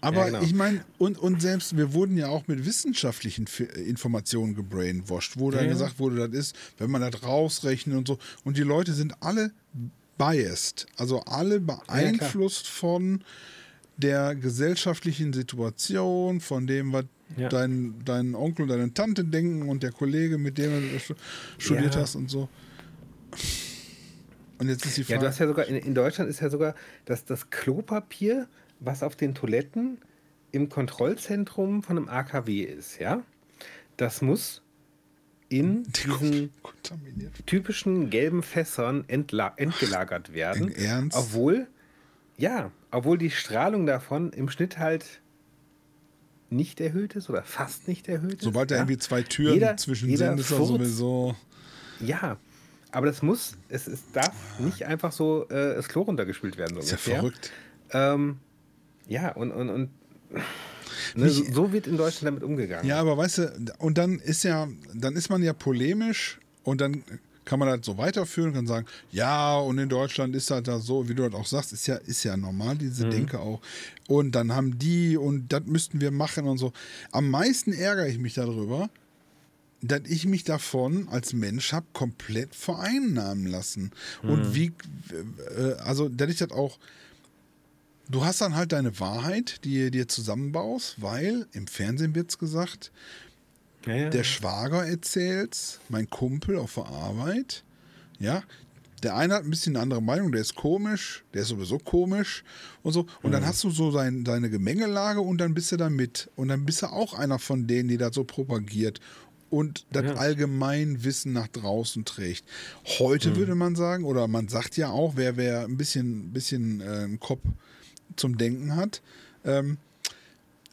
Aber Ja, genau. ich meine, und, und selbst wir wurden ja auch mit wissenschaftlichen Fe- Informationen gebrainwashed, wo dann Ja. gesagt wurde, das ist, wenn man das rausrechnet und so. Und die Leute sind alle biased, also alle beeinflusst von der gesellschaftlichen Situation, von dem, was Ja. dein, dein Onkel und deine Tante denken und der Kollege, mit dem du stu- studiert Ja. hast und so. Und jetzt ist die Ja, Frage. du hast ja sogar, in, in Deutschland ist ja sogar das, das Klopapier, was auf den Toiletten im Kontrollzentrum von einem AKW ist, ja? Das muss in diesen typischen gelben Fässern entgelagert werden. Im Ernst? Obwohl, ja, obwohl die Strahlung davon im Schnitt halt nicht erhöht ist oder fast nicht erhöht ist. Sobald da ja? irgendwie zwei Türen Jeder- zwischen jeder sind, ist er sowieso. Ja, aber das muss, es, es darf nicht einfach so äh, das Klo runtergespült werden. So Ist ja verrückt. Ähm, ja, und, und, und ne, so, so wird in Deutschland damit umgegangen. Ja, aber weißt du, und dann ist ja, dann ist man ja polemisch und dann kann man das so weiterführen und kann sagen, ja, und in Deutschland ist das da so, wie du das auch sagst, ist ja, ist ja normal, diese Denke auch. Und dann haben die und das müssten wir machen und so. Am meisten ärgere ich mich darüber, dass ich mich davon als Mensch habe komplett vereinnahmen lassen. Und wie, äh, also, dass ich das auch, du hast dann halt deine Wahrheit, die du dir zusammenbaust, weil im Fernsehen wird es gesagt, ja, ja. der Schwager erzählt's, mein Kumpel auf der Arbeit, ja. Der eine hat ein bisschen eine andere Meinung, der ist komisch, der ist sowieso komisch und so. Und Mhm. dann hast du so dein, deine Gemengelage und dann bist du da mit. Und dann bist du auch einer von denen, die das so propagiert und das Ja. Allgemeinwissen nach draußen trägt. Heute Mhm. würde man sagen, oder man sagt ja auch, wer, wer ein bisschen, bisschen äh, einen Kopf zum Denken hat, ähm,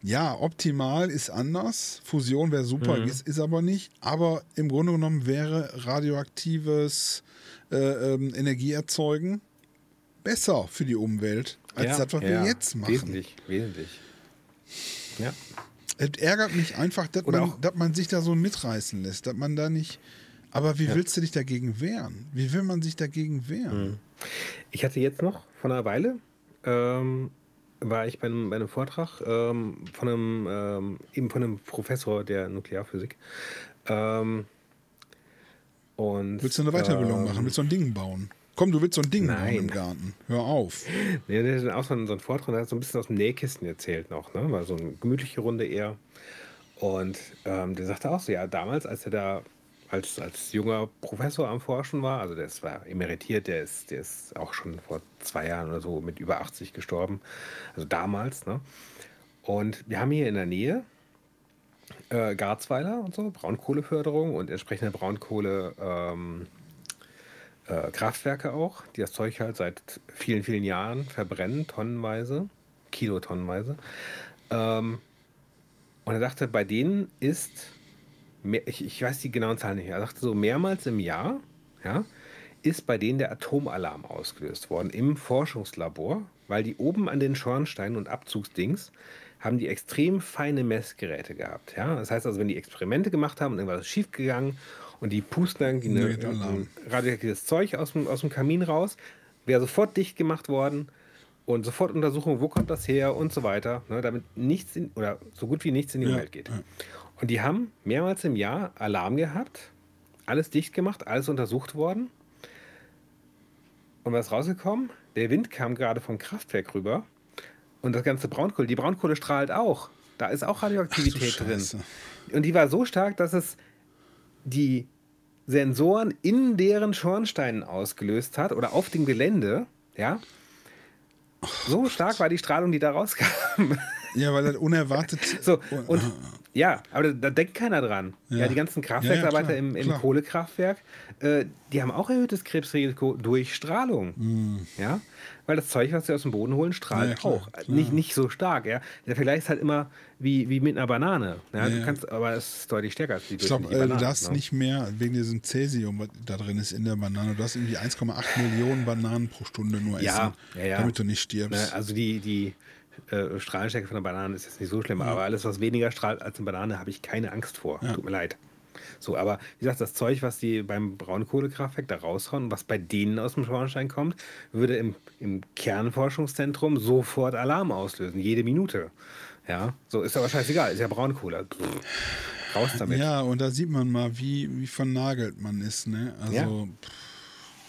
ja, optimal ist anders. Fusion wäre super, mhm. ist, ist aber nicht. Aber im Grunde genommen wäre radioaktives äh, ähm, Energieerzeugen besser für die Umwelt, als ja, das, was ja, wir jetzt machen. Wesentlich, wesentlich. Ja. Es ärgert mich einfach, dass man, dass man sich da so mitreißen lässt, dass man da nicht. Aber wie ja. willst du dich dagegen wehren? Wie will man sich dagegen wehren? Mhm. Ich hatte jetzt noch vor einer Weile ähm, war ich bei einem, bei einem Vortrag ähm, von einem ähm, eben von einem Professor der Nuklearphysik. Ähm, und, willst du eine Weiterbildung machen? Willst du ein Ding bauen? Komm, du willst so ein Ding nein. im Garten. Hör auf. Nee, der hat auch so einen, so einen Vortrag, der hat so ein bisschen aus dem Nähkisten erzählt noch. Ne? War so eine gemütliche Runde eher. Und ähm, der sagte auch so, ja, damals, als er da als, als junger Professor am Forschen war, also der ist, war emeritiert, der ist, der ist auch schon vor zwei Jahren oder so mit über 80 gestorben, also damals. Ne? Und wir haben hier in der Nähe äh, Garzweiler und so, Braunkohleförderung und entsprechende Braunkohle. Ähm, äh, Kraftwerke auch, die das Zeug halt seit vielen, vielen Jahren verbrennen, tonnenweise, Kilotonnenweise. Ähm, und er dachte, bei denen ist mehr, ich, ich weiß die genauen Zahlen nicht, er sagte so mehrmals im Jahr, ja, ist bei denen der Atomalarm ausgelöst worden im Forschungslabor, weil die oben an den Schornsteinen und Abzugsdings haben die extrem feine Messgeräte gehabt. Ja? Das heißt also, wenn die Experimente gemacht haben und irgendwas ist schiefgegangen und die pusten dann eine, ein radioaktives Zeug aus dem, aus dem Kamin raus, wäre sofort dicht gemacht worden und sofort Untersuchung, wo kommt das her und so weiter, ne, damit nichts in, oder so gut wie nichts in die ja, Umwelt geht. Ja. Und die haben mehrmals im Jahr Alarm gehabt, alles dicht gemacht, alles untersucht worden. Und was ist rausgekommen? Der Wind kam gerade vom Kraftwerk rüber und das ganze Braunkohle, die Braunkohle strahlt auch. Da ist auch Radioaktivität drin. Und die war so stark, dass es die Sensoren in deren Schornsteinen ausgelöst hat oder auf dem Gelände, ja. So stark war die Strahlung, die da rauskam. Ja, weil das unerwartet. so, und ja, aber da, denkt keiner dran. Ja, ja die ganzen Kraftwerksarbeiter ja, im, im Kohlekraftwerk, äh, die haben auch erhöhtes Krebsrisiko durch Strahlung. Mhm. Ja, weil das Zeug, was sie aus dem Boden holen, strahlt klar, auch. Klar. Nicht, nicht so stark. Ja? Der Vergleich ist halt immer wie, wie mit einer Banane. Ja? Du kannst, aber es ist deutlich stärker als die Ich glaube, äh, du darfst ne? nicht mehr wegen diesem Cäsium, was da drin ist in der Banane, du hast irgendwie 1,8 Millionen Bananen pro Stunde nur essen, damit du nicht stirbst. Ne, also die, die äh, Strahlenstärke von einer Banane ist jetzt nicht so schlimm, ja. aber alles, was weniger strahlt als eine Banane, habe ich keine Angst vor. Ja. Tut mir leid. So, aber wie gesagt, das Zeug, was die beim Braunkohlekraftwerk da raushauen, was bei denen aus dem Schornstein kommt, würde im, im Kernforschungszentrum sofort Alarm auslösen, jede Minute. Ja, so ist aber scheißegal, ist ja Braunkohle. Raus damit. Ja, und da sieht man mal, wie, wie vernagelt man ist, ne? Also, ja. pff,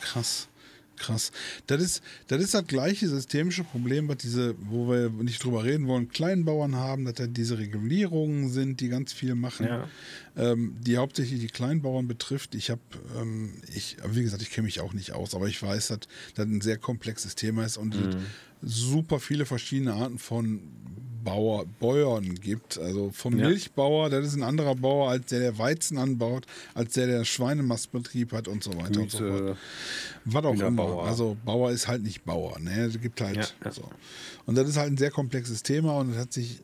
krass. Krass. Das ist, das ist das gleiche systemische Problem, was diese, wo wir nicht drüber reden wollen, Kleinbauern haben, dass da diese Regulierungen sind, die ganz viel machen, ja. ähm, die hauptsächlich die Kleinbauern betrifft. Ich habe, ähm, ich, wie gesagt, ich kenne mich auch nicht aus, aber ich weiß, dass das ein sehr komplexes Thema ist und mhm. super viele verschiedene Arten von Bauer, Bäuern gibt. Also vom ja. Milchbauer, das ist ein anderer Bauer, als der, der Weizen anbaut, als der, der Schweinemastbetrieb hat und so weiter Güte, und so fort. Was auch immer. Bauer. Also Bauer ist halt nicht Bauer. Ne? Es gibt halt ja, ja. so. Und das ist halt ein sehr komplexes Thema und es hat sich.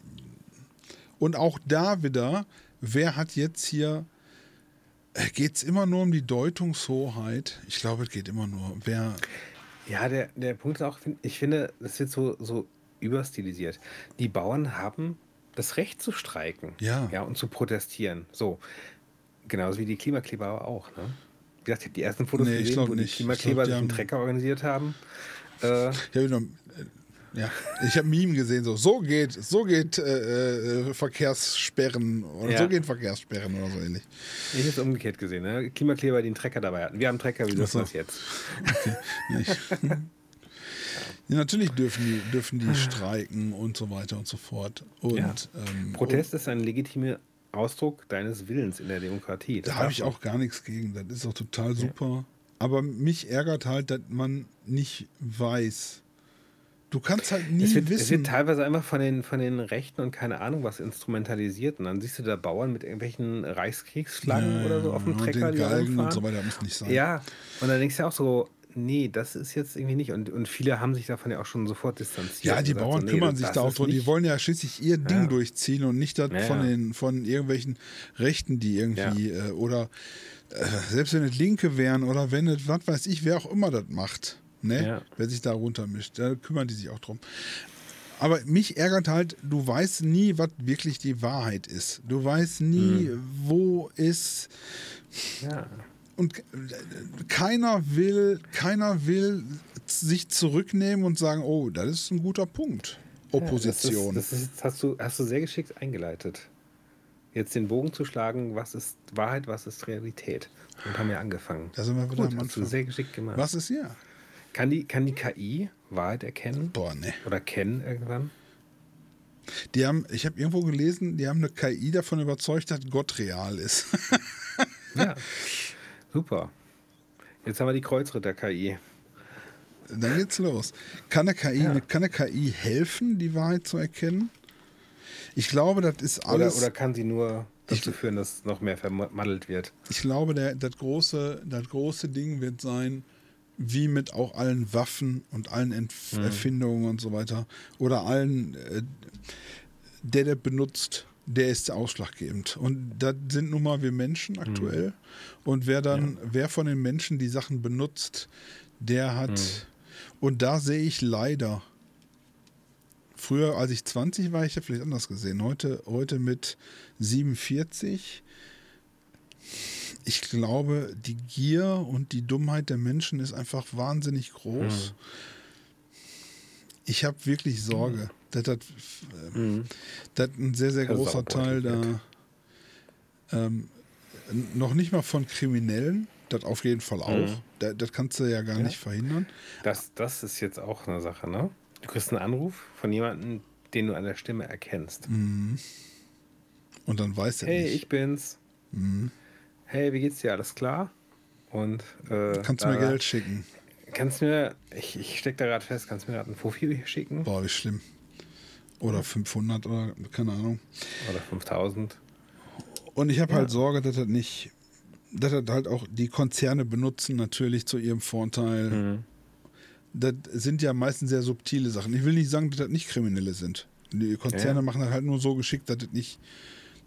Und auch da wieder, wer hat jetzt hier. Äh, geht es immer nur um die Deutungshoheit? Ich glaube, es geht immer nur. Wer. Ja, der, der Punkt ist auch, ich finde, das wird so, so überstilisiert. Die Bauern haben das Recht zu streiken. Ja. Ja, und zu protestieren. So. Genauso wie die Klimakleber auch, ne? Wie gesagt, ich habe die ersten Fotos nee, gesehen, wo nicht. die Klimakleber sich einen Trecker organisiert haben. Äh, ja, genau. Ja, ich habe Meme gesehen, so, so geht, so geht äh, äh, Verkehrssperren oder ja. so gehen Verkehrssperren oder so ähnlich. Ich habe es umgekehrt gesehen, ne? Klimakleber, die einen Trecker dabei hatten. Wir haben einen Trecker, wie ist das jetzt? Okay. Ja, natürlich dürfen die, dürfen die streiken und so weiter und so fort. Und, ja. ähm, Protest und, ist ein legitimer Ausdruck deines Willens in der Demokratie. Das da habe ich auch gar nichts gegen. Das ist auch total super. Ja. Aber mich ärgert halt, dass man nicht weiß. Du kannst halt nie es wird, wissen. Es wird teilweise einfach von den, von den Rechten und keine Ahnung was instrumentalisiert. Und dann siehst du da Bauern mit irgendwelchen Reichskriegsflaggen ja, oder so auf dem Trecker. Und den Galgen und so weiter muss nicht sein. Ja, und dann denkst du auch so, nee, das ist jetzt irgendwie nicht. Und, und viele haben sich davon ja auch schon sofort distanziert. Ja, die Bauern so, nee, kümmern sich da auch drum. Die wollen ja schließlich ihr Ding ja. durchziehen und nicht das ja, von, den, von irgendwelchen Rechten, die irgendwie äh, oder äh, selbst wenn es Linke wären oder wenn es, was weiß ich, wer auch immer das macht, ne? wer sich da runtermischt, da kümmern die sich auch drum. Aber mich ärgert halt, du weißt nie, was wirklich die Wahrheit ist. Du weißt nie, hm. wo ist. Ja und keiner will, keiner will sich zurücknehmen und sagen, oh, das ist ein guter Punkt. Opposition. Ja, das, ist, das ist, hast, du, hast du sehr geschickt eingeleitet. Jetzt den Bogen zu schlagen, was ist Wahrheit, was ist Realität? Und haben ja angefangen. Da sind wir wieder Gut, hast du sehr geschickt gemacht. Was ist ja? Kann die, kann die KI Wahrheit erkennen? Boah, ne. Oder kennen irgendwann? Die haben, ich habe irgendwo gelesen, die haben eine KI davon überzeugt, dass Gott real ist. ja. Super. Jetzt haben wir die Kreuzritter-KI. Dann geht's los. Kann eine, KI, ja. kann eine KI helfen, die Wahrheit zu erkennen? Ich glaube, das ist alles. Oder, oder kann sie nur dazu führen, dass noch mehr vermaddelt wird? Ich glaube, der, das, große, das große Ding wird sein, wie mit auch allen Waffen und allen Entf hm. Erfindungen und so weiter. Oder allen, äh, der, der benutzt, der ist ausschlaggebend. Und das sind nun mal wir Menschen aktuell. Mhm. Und wer dann, ja. wer von den Menschen die Sachen benutzt, der hat. Mhm. Und da sehe ich leider. Früher, als ich 20 war, ich habe vielleicht anders gesehen. Heute, heute mit 47. Ich glaube, die Gier und die Dummheit der Menschen ist einfach wahnsinnig groß. Mhm. Ich habe wirklich Sorge. Das hat mhm. das ein sehr, sehr großer Teil da. Ähm, noch nicht mal von Kriminellen, das auf jeden Fall auch. Mhm. Das, das, kannst du ja gar ja. nicht verhindern. Das, das ist jetzt auch eine Sache, ne? Du kriegst einen Anruf von jemandem, den du an der Stimme erkennst. Mhm. Und dann weiß er Hey, nicht. ich bin's. Mhm. Hey, wie geht's dir? Alles klar? Und äh, kannst du mir Geld schicken? Kannst du mir, ich, ich steck da gerade fest, kannst du mir gerade ein Fofi schicken? Boah, wie schlimm. Oder 500 oder keine Ahnung. Oder 5000. Und ich habe ja. halt Sorge, dass das nicht, dass das halt auch die Konzerne benutzen, natürlich zu ihrem Vorteil. Mhm. Das sind ja meistens sehr subtile Sachen. Ich will nicht sagen, dass das nicht Kriminelle sind. Die Konzerne ja. machen das halt nur so geschickt, dass das nicht,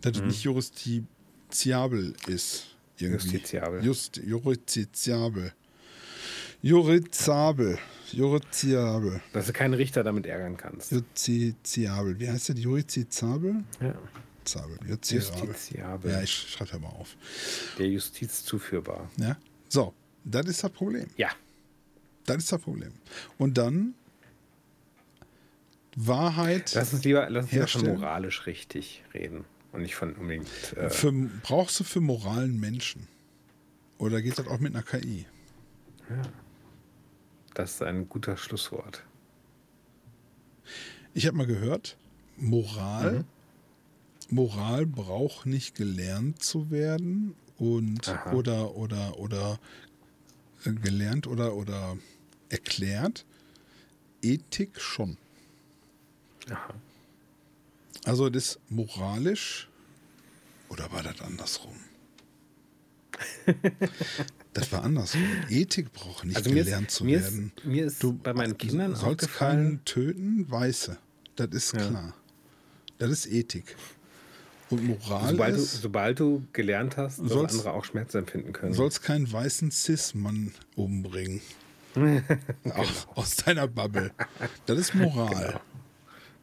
dass mhm. das nicht justiziabel ist. Irgendwie. Justiziabel. Just, justiziabel. Jurizabel. Jurizabel. Dass du keinen Richter damit ärgern kannst. Jurizabel. Wie heißt der? Jurizabel? Ja. Zabel. Justiziabel. Ja, ich schreibe ja mal auf. Der Justiz zuführbar. Ja. So, das ist das Problem. Ja. Das ist das Problem. Und dann Wahrheit. Lass uns lieber, lass uns lieber von moralisch richtig reden und nicht von unbedingt. Äh für, brauchst du für moralen Menschen? Oder geht das auch mit einer KI? Ja. Das ist ein guter Schlusswort. Ich habe mal gehört, Moral, mhm. Moral braucht nicht gelernt zu werden und Aha. oder oder oder äh, gelernt oder oder erklärt. Ethik schon. Aha. Also das moralisch oder war das andersrum? Das war anders. Ethik braucht nicht also gelernt ist, zu mir werden. Ist, mir ist du bei meinen Kindern sollst keinen töten, Weiße. Das ist ja. klar. Das ist Ethik. Und Moral sobald ist, du, sobald du gelernt hast, dass sollst, andere auch Schmerz empfinden können. Du sollst keinen weißen Cis-Mann umbringen. genau. Auch aus deiner Bubble. Das ist Moral.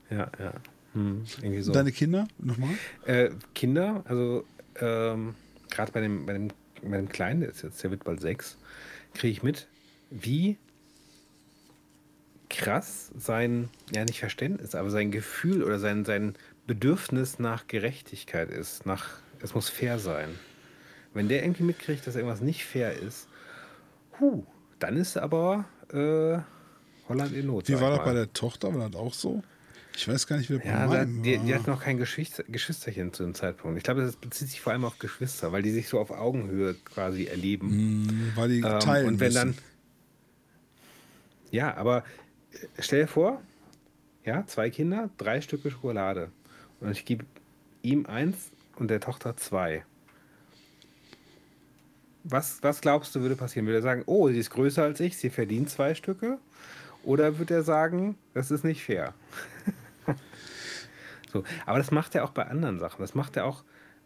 Genau. Ja, ja. Hm, so. Deine Kinder nochmal? Äh, Kinder, also ähm, gerade bei dem, bei dem meinem Kleinen, der ist jetzt, der wird bald sechs, kriege ich mit, wie krass sein, ja nicht Verständnis, aber sein Gefühl oder sein, sein Bedürfnis nach Gerechtigkeit ist, nach, es muss fair sein. Wenn der irgendwie mitkriegt, dass irgendwas nicht fair ist, huh, dann ist aber äh, Holland in Not. Wie war das bei der Tochter? War das auch so? Ich weiß gar nicht, wie der ja, da, die, die, hat noch kein Geschwister, Geschwisterchen zu dem Zeitpunkt. Ich glaube, das bezieht sich vor allem auf Geschwister, weil die sich so auf Augenhöhe quasi erleben. Mm, weil die ähm, teilen Und wenn müssen. dann. Ja, aber äh, stell dir vor, ja, zwei Kinder, drei Stücke Schokolade. Und ich gebe ihm eins und der Tochter zwei. Was, was glaubst du, würde passieren? Würde er sagen, oh, sie ist größer als ich, sie verdient zwei Stücke? Oder wird er sagen, das ist nicht fair? so, aber das macht er auch bei anderen Sachen. Das macht er auch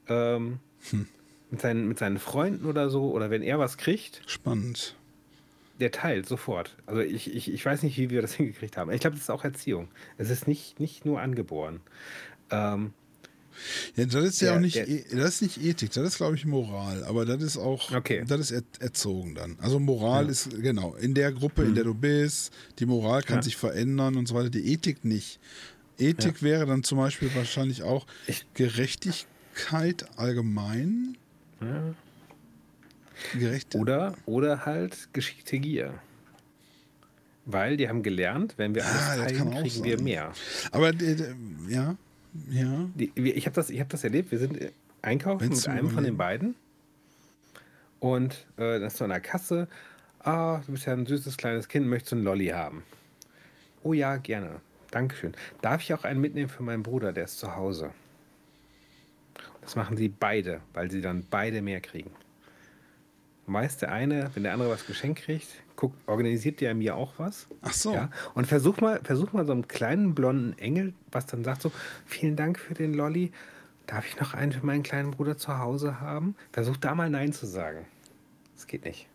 ähm, hm. mit, seinen, mit seinen Freunden oder so. Oder wenn er was kriegt. Spannend. Der teilt sofort. Also ich, ich, ich weiß nicht, wie wir das hingekriegt haben. Ich glaube, das ist auch Erziehung. Es ist nicht, nicht nur angeboren. Ähm, ja, das ist der, ja auch nicht, der, e, das ist nicht Ethik, das ist, glaube ich, Moral. Aber das ist auch, okay. das ist erzogen dann. Also Moral ja. ist, genau, in der Gruppe, mhm. in der du bist, die Moral kann ja. sich verändern und so weiter, die Ethik nicht. Ethik wäre dann zum Beispiel wahrscheinlich auch Gerechtigkeit allgemein. Ja. Gerecht. Oder, oder halt geschickte Gier. Weil die haben gelernt, wenn wir alles teilen, kriegen sein. wir mehr. Aber ja, ja. Die, ich habe das, hab das erlebt. Wir sind einkaufen Wenn's mit einem von den beiden. Und äh, das ist so an der Kasse. Ah, du bist ja ein süßes kleines Kind, möchtest du einen Lolli haben? Oh ja, gerne. Dankeschön. Darf ich auch einen mitnehmen für meinen Bruder, der ist zu Hause? Das machen sie beide, weil sie dann beide mehr kriegen. Meist der eine, wenn der andere was geschenkt kriegt, guckt, organisiert der mir auch was. Ach so. Ja? Und versuch mal, versuch mal so einen kleinen blonden Engel, was dann sagt so, vielen Dank für den Lolli. Darf ich noch einen für meinen kleinen Bruder zu Hause haben? Versuch da mal Nein zu sagen. Das geht nicht.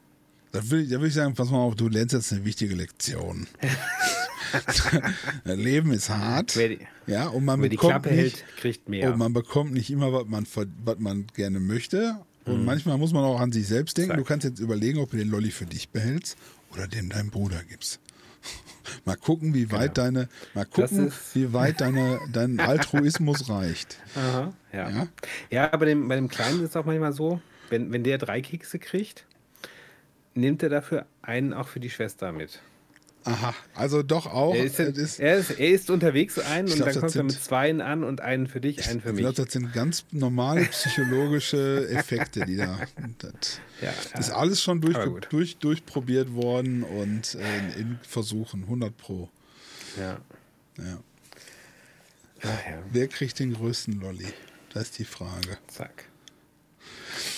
Da würde ich, ich sagen, pass mal auf, du lernst jetzt eine wichtige Lektion. Leben ist hart. Wer die, ja, und man bekommt nicht, hält, kriegt mehr. Und man bekommt nicht immer, was man, was man gerne möchte. Und mhm. manchmal muss man auch an sich selbst denken. Zack. Du kannst jetzt überlegen, ob du den Lolli für dich behältst oder den deinem Bruder gibst. mal gucken, wie weit genau. deine, mal gucken, wie weit deine, dein Altruismus reicht. Aha, ja. ja. Ja, aber dem, bei dem Kleinen ist es auch manchmal so, wenn, wenn der drei Kekse kriegt, nimmt er dafür einen auch für die Schwester mit. Aha, also doch auch. Er ist, ist, er ist, er ist unterwegs einen und glaub, dann kommt er mit zweien an und einen für dich, einen für mich. Ich glaube, das sind ganz normale psychologische Effekte, die da. Das ja, ja. ist alles schon durch, durch, durchprobiert worden und äh, in Versuchen, 100 Pro. Ja. ja. Ach, Wer kriegt den größten Lolli? Das ist die Frage. Zack.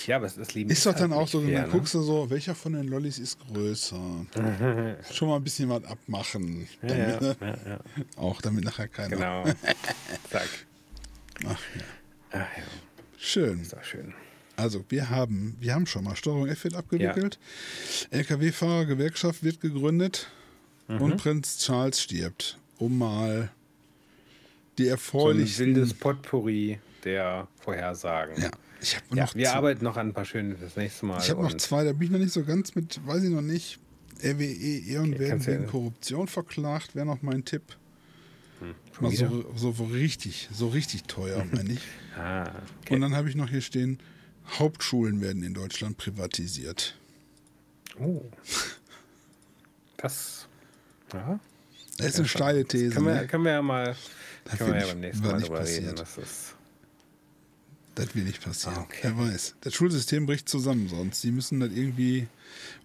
Ja, aber das Leben ist, ist doch dann halt auch so, dann ne? guckst du so, welcher von den Lollis ist größer? Schon mal ein bisschen was abmachen. Damit, ja, ja, ja, auch damit nachher keiner. Genau. Zack. Ach ja. Ach ja. Schön. Ist doch schön. Also wir haben, wir haben schon mal Steuerung F wird abgewickelt. LKW-Fahrer Gewerkschaft wird gegründet mhm. und Prinz Charles stirbt, um mal die erfreulichsten... So ein wildes Potpourri der Vorhersagen. Ja. Ich habe ja, noch wir arbeiten noch an ein paar schönen fürs nächste Mal. Ich habe noch zwei, da bin ich noch nicht so ganz mit, weiß ich noch nicht. RWE, Eon okay, werden wegen ja Korruption verklagt, wäre noch mein Tipp. Hm, Mal so, so, richtig, so richtig teuer, meine ich. ah, okay. Und dann habe ich noch hier stehen, Hauptschulen werden in Deutschland privatisiert. Oh. Das, ja. Das ist eine steile These. Können wir, ne? können wir ja mal, können wir ja beim nächsten Mal drüber reden. Das ist das will nicht passieren. Ah, okay. Wer weiß. Das Schulsystem bricht zusammen sonst. Die müssen das irgendwie.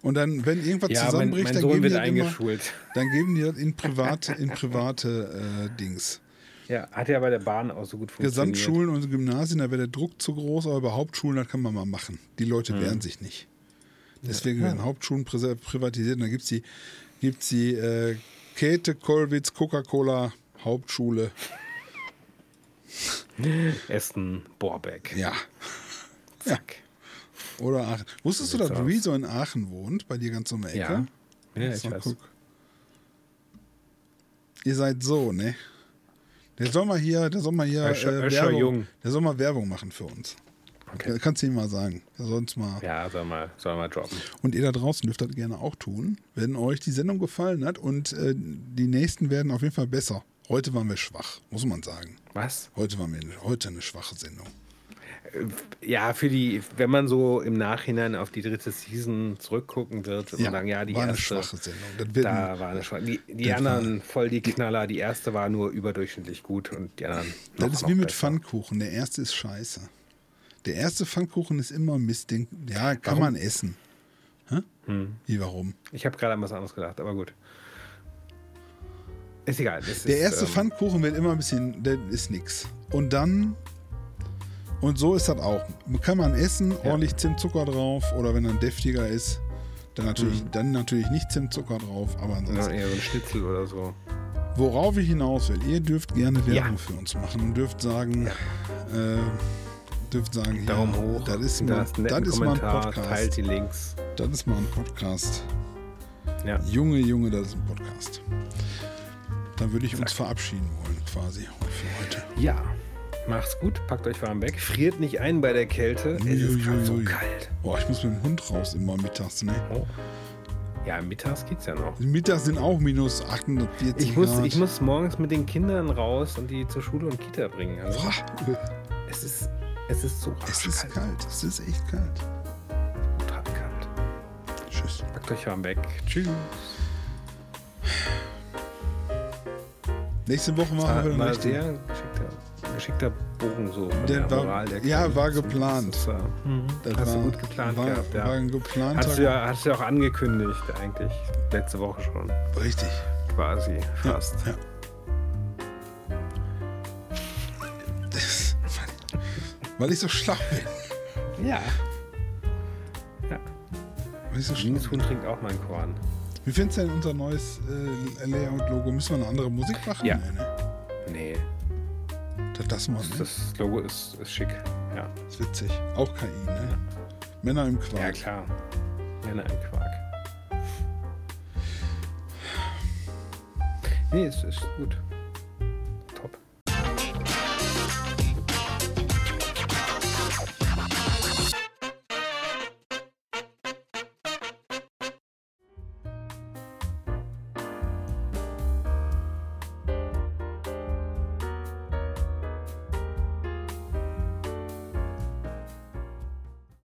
Und dann, wenn irgendwas ja, zusammenbricht, mein, mein dann, geben die immer, dann geben die das in private, in private äh, Dings. Ja, hat ja bei der Bahn auch so gut funktioniert. Gesamtschulen und Gymnasien, da wäre der Druck zu groß, aber bei Hauptschulen, das kann man mal machen. Die Leute hm. wehren sich nicht. Deswegen ja. werden Hauptschulen privatisiert und dann gibt es die, gibt's die äh, Käthe, Kollwitz, Coca-Cola, Hauptschule. Essen, Borbeck. Ja. Zack. Ja. Oder Aachen. Wusstest du, dass Rezo in Aachen wohnt, bei dir ganz um die Ecke? Ja, ja ich weiß. Guck. Ihr seid so, ne? Der soll mal hier, der soll mal hier Öscher, äh, Werbung, Jung. der soll mal Werbung machen für uns. Okay. Kannst du ihm mal sagen. Sonst mal. Ja, soll mal, soll mal droppen. Und ihr da draußen dürft das gerne auch tun, wenn euch die Sendung gefallen hat. Und äh, die nächsten werden auf jeden Fall besser. Heute waren wir schwach, muss man sagen. Was? Heute waren wir heute eine schwache Sendung. Äh, ja, für die, wenn man so im Nachhinein auf die dritte Season zurückgucken wird, wird ja, man sagen, ja, die war erste. Eine schwache Sendung. da war eine schwache. Die, die anderen voll die Knaller. Die erste war nur überdurchschnittlich gut und die anderen. Noch, das ist wie mit besser. Pfannkuchen. Der erste ist scheiße. Der erste Pfannkuchen ist immer Mist. Den, ja, kann warum? man essen. Hm. Wie warum? Ich habe gerade an was anderes gedacht, aber gut. Ist egal. der erste ähm, Pfannkuchen wird immer ein bisschen, der ist nix. Und dann Und so ist das auch. Kann man essen, ja. ordentlich Zimtzucker drauf oder wenn er deftiger ist, dann natürlich, mhm. dann natürlich nicht Zimtzucker drauf, aber ansonsten. Ja, eher so ein Schnitzel oder so. Worauf ich hinaus will, ihr dürft gerne Werbung ja. für uns machen und dürft sagen, ja. äh, dürft sagen, Daumen ja, hoch, das ist, mal, das ist mal ein Podcast. Teilt die Links. Das ist mal ein Podcast. Ja. Junge, Junge, das ist ein Podcast. Dann würde ich uns verabschieden wollen, quasi für heute. Ja. Macht's gut, packt euch warm weg. Friert nicht ein bei der Kälte. Es ist gerade so kalt. Boah, ich muss mit dem Hund raus immer mittags, ne? Oh. Ja, mittags geht's ja noch. Mittags sind auch minus 48 ich muss, Grad. Ich muss morgens mit den Kindern raus und die zur Schule und Kita bringen. Also, es, ist, es ist so Es ist kalt. kalt. Es ist echt kalt. Total kalt. Tschüss. Packt euch warm weg. Tschüss. Nächste Woche machen wir dann richtig. Sehr geschickter Bogen so. Der, der war, Moral der ja, war geplant. Das, mhm. das hast war, du gut geplant war, gehabt, ja. War ein geplanter hast du, ja, hast du ja auch angekündigt, eigentlich. Letzte Woche schon. Richtig. Quasi, fast. Ja, ja. weil ich so schlau bin. Ja. Ja. Weil ich so schlau Huhn trinkt auch mein Korn. Wie findest du denn unser neues äh, Layout-Logo? Müssen wir eine andere Musik machen? Ja. Nee. Ne? nee. Das, das, mal, ne? das Logo ist, ist schick. Ja. Ist witzig. Auch KI, ne? Ja. Männer im Quark. Ja, klar. Männer im Quark. Nee, es ist gut.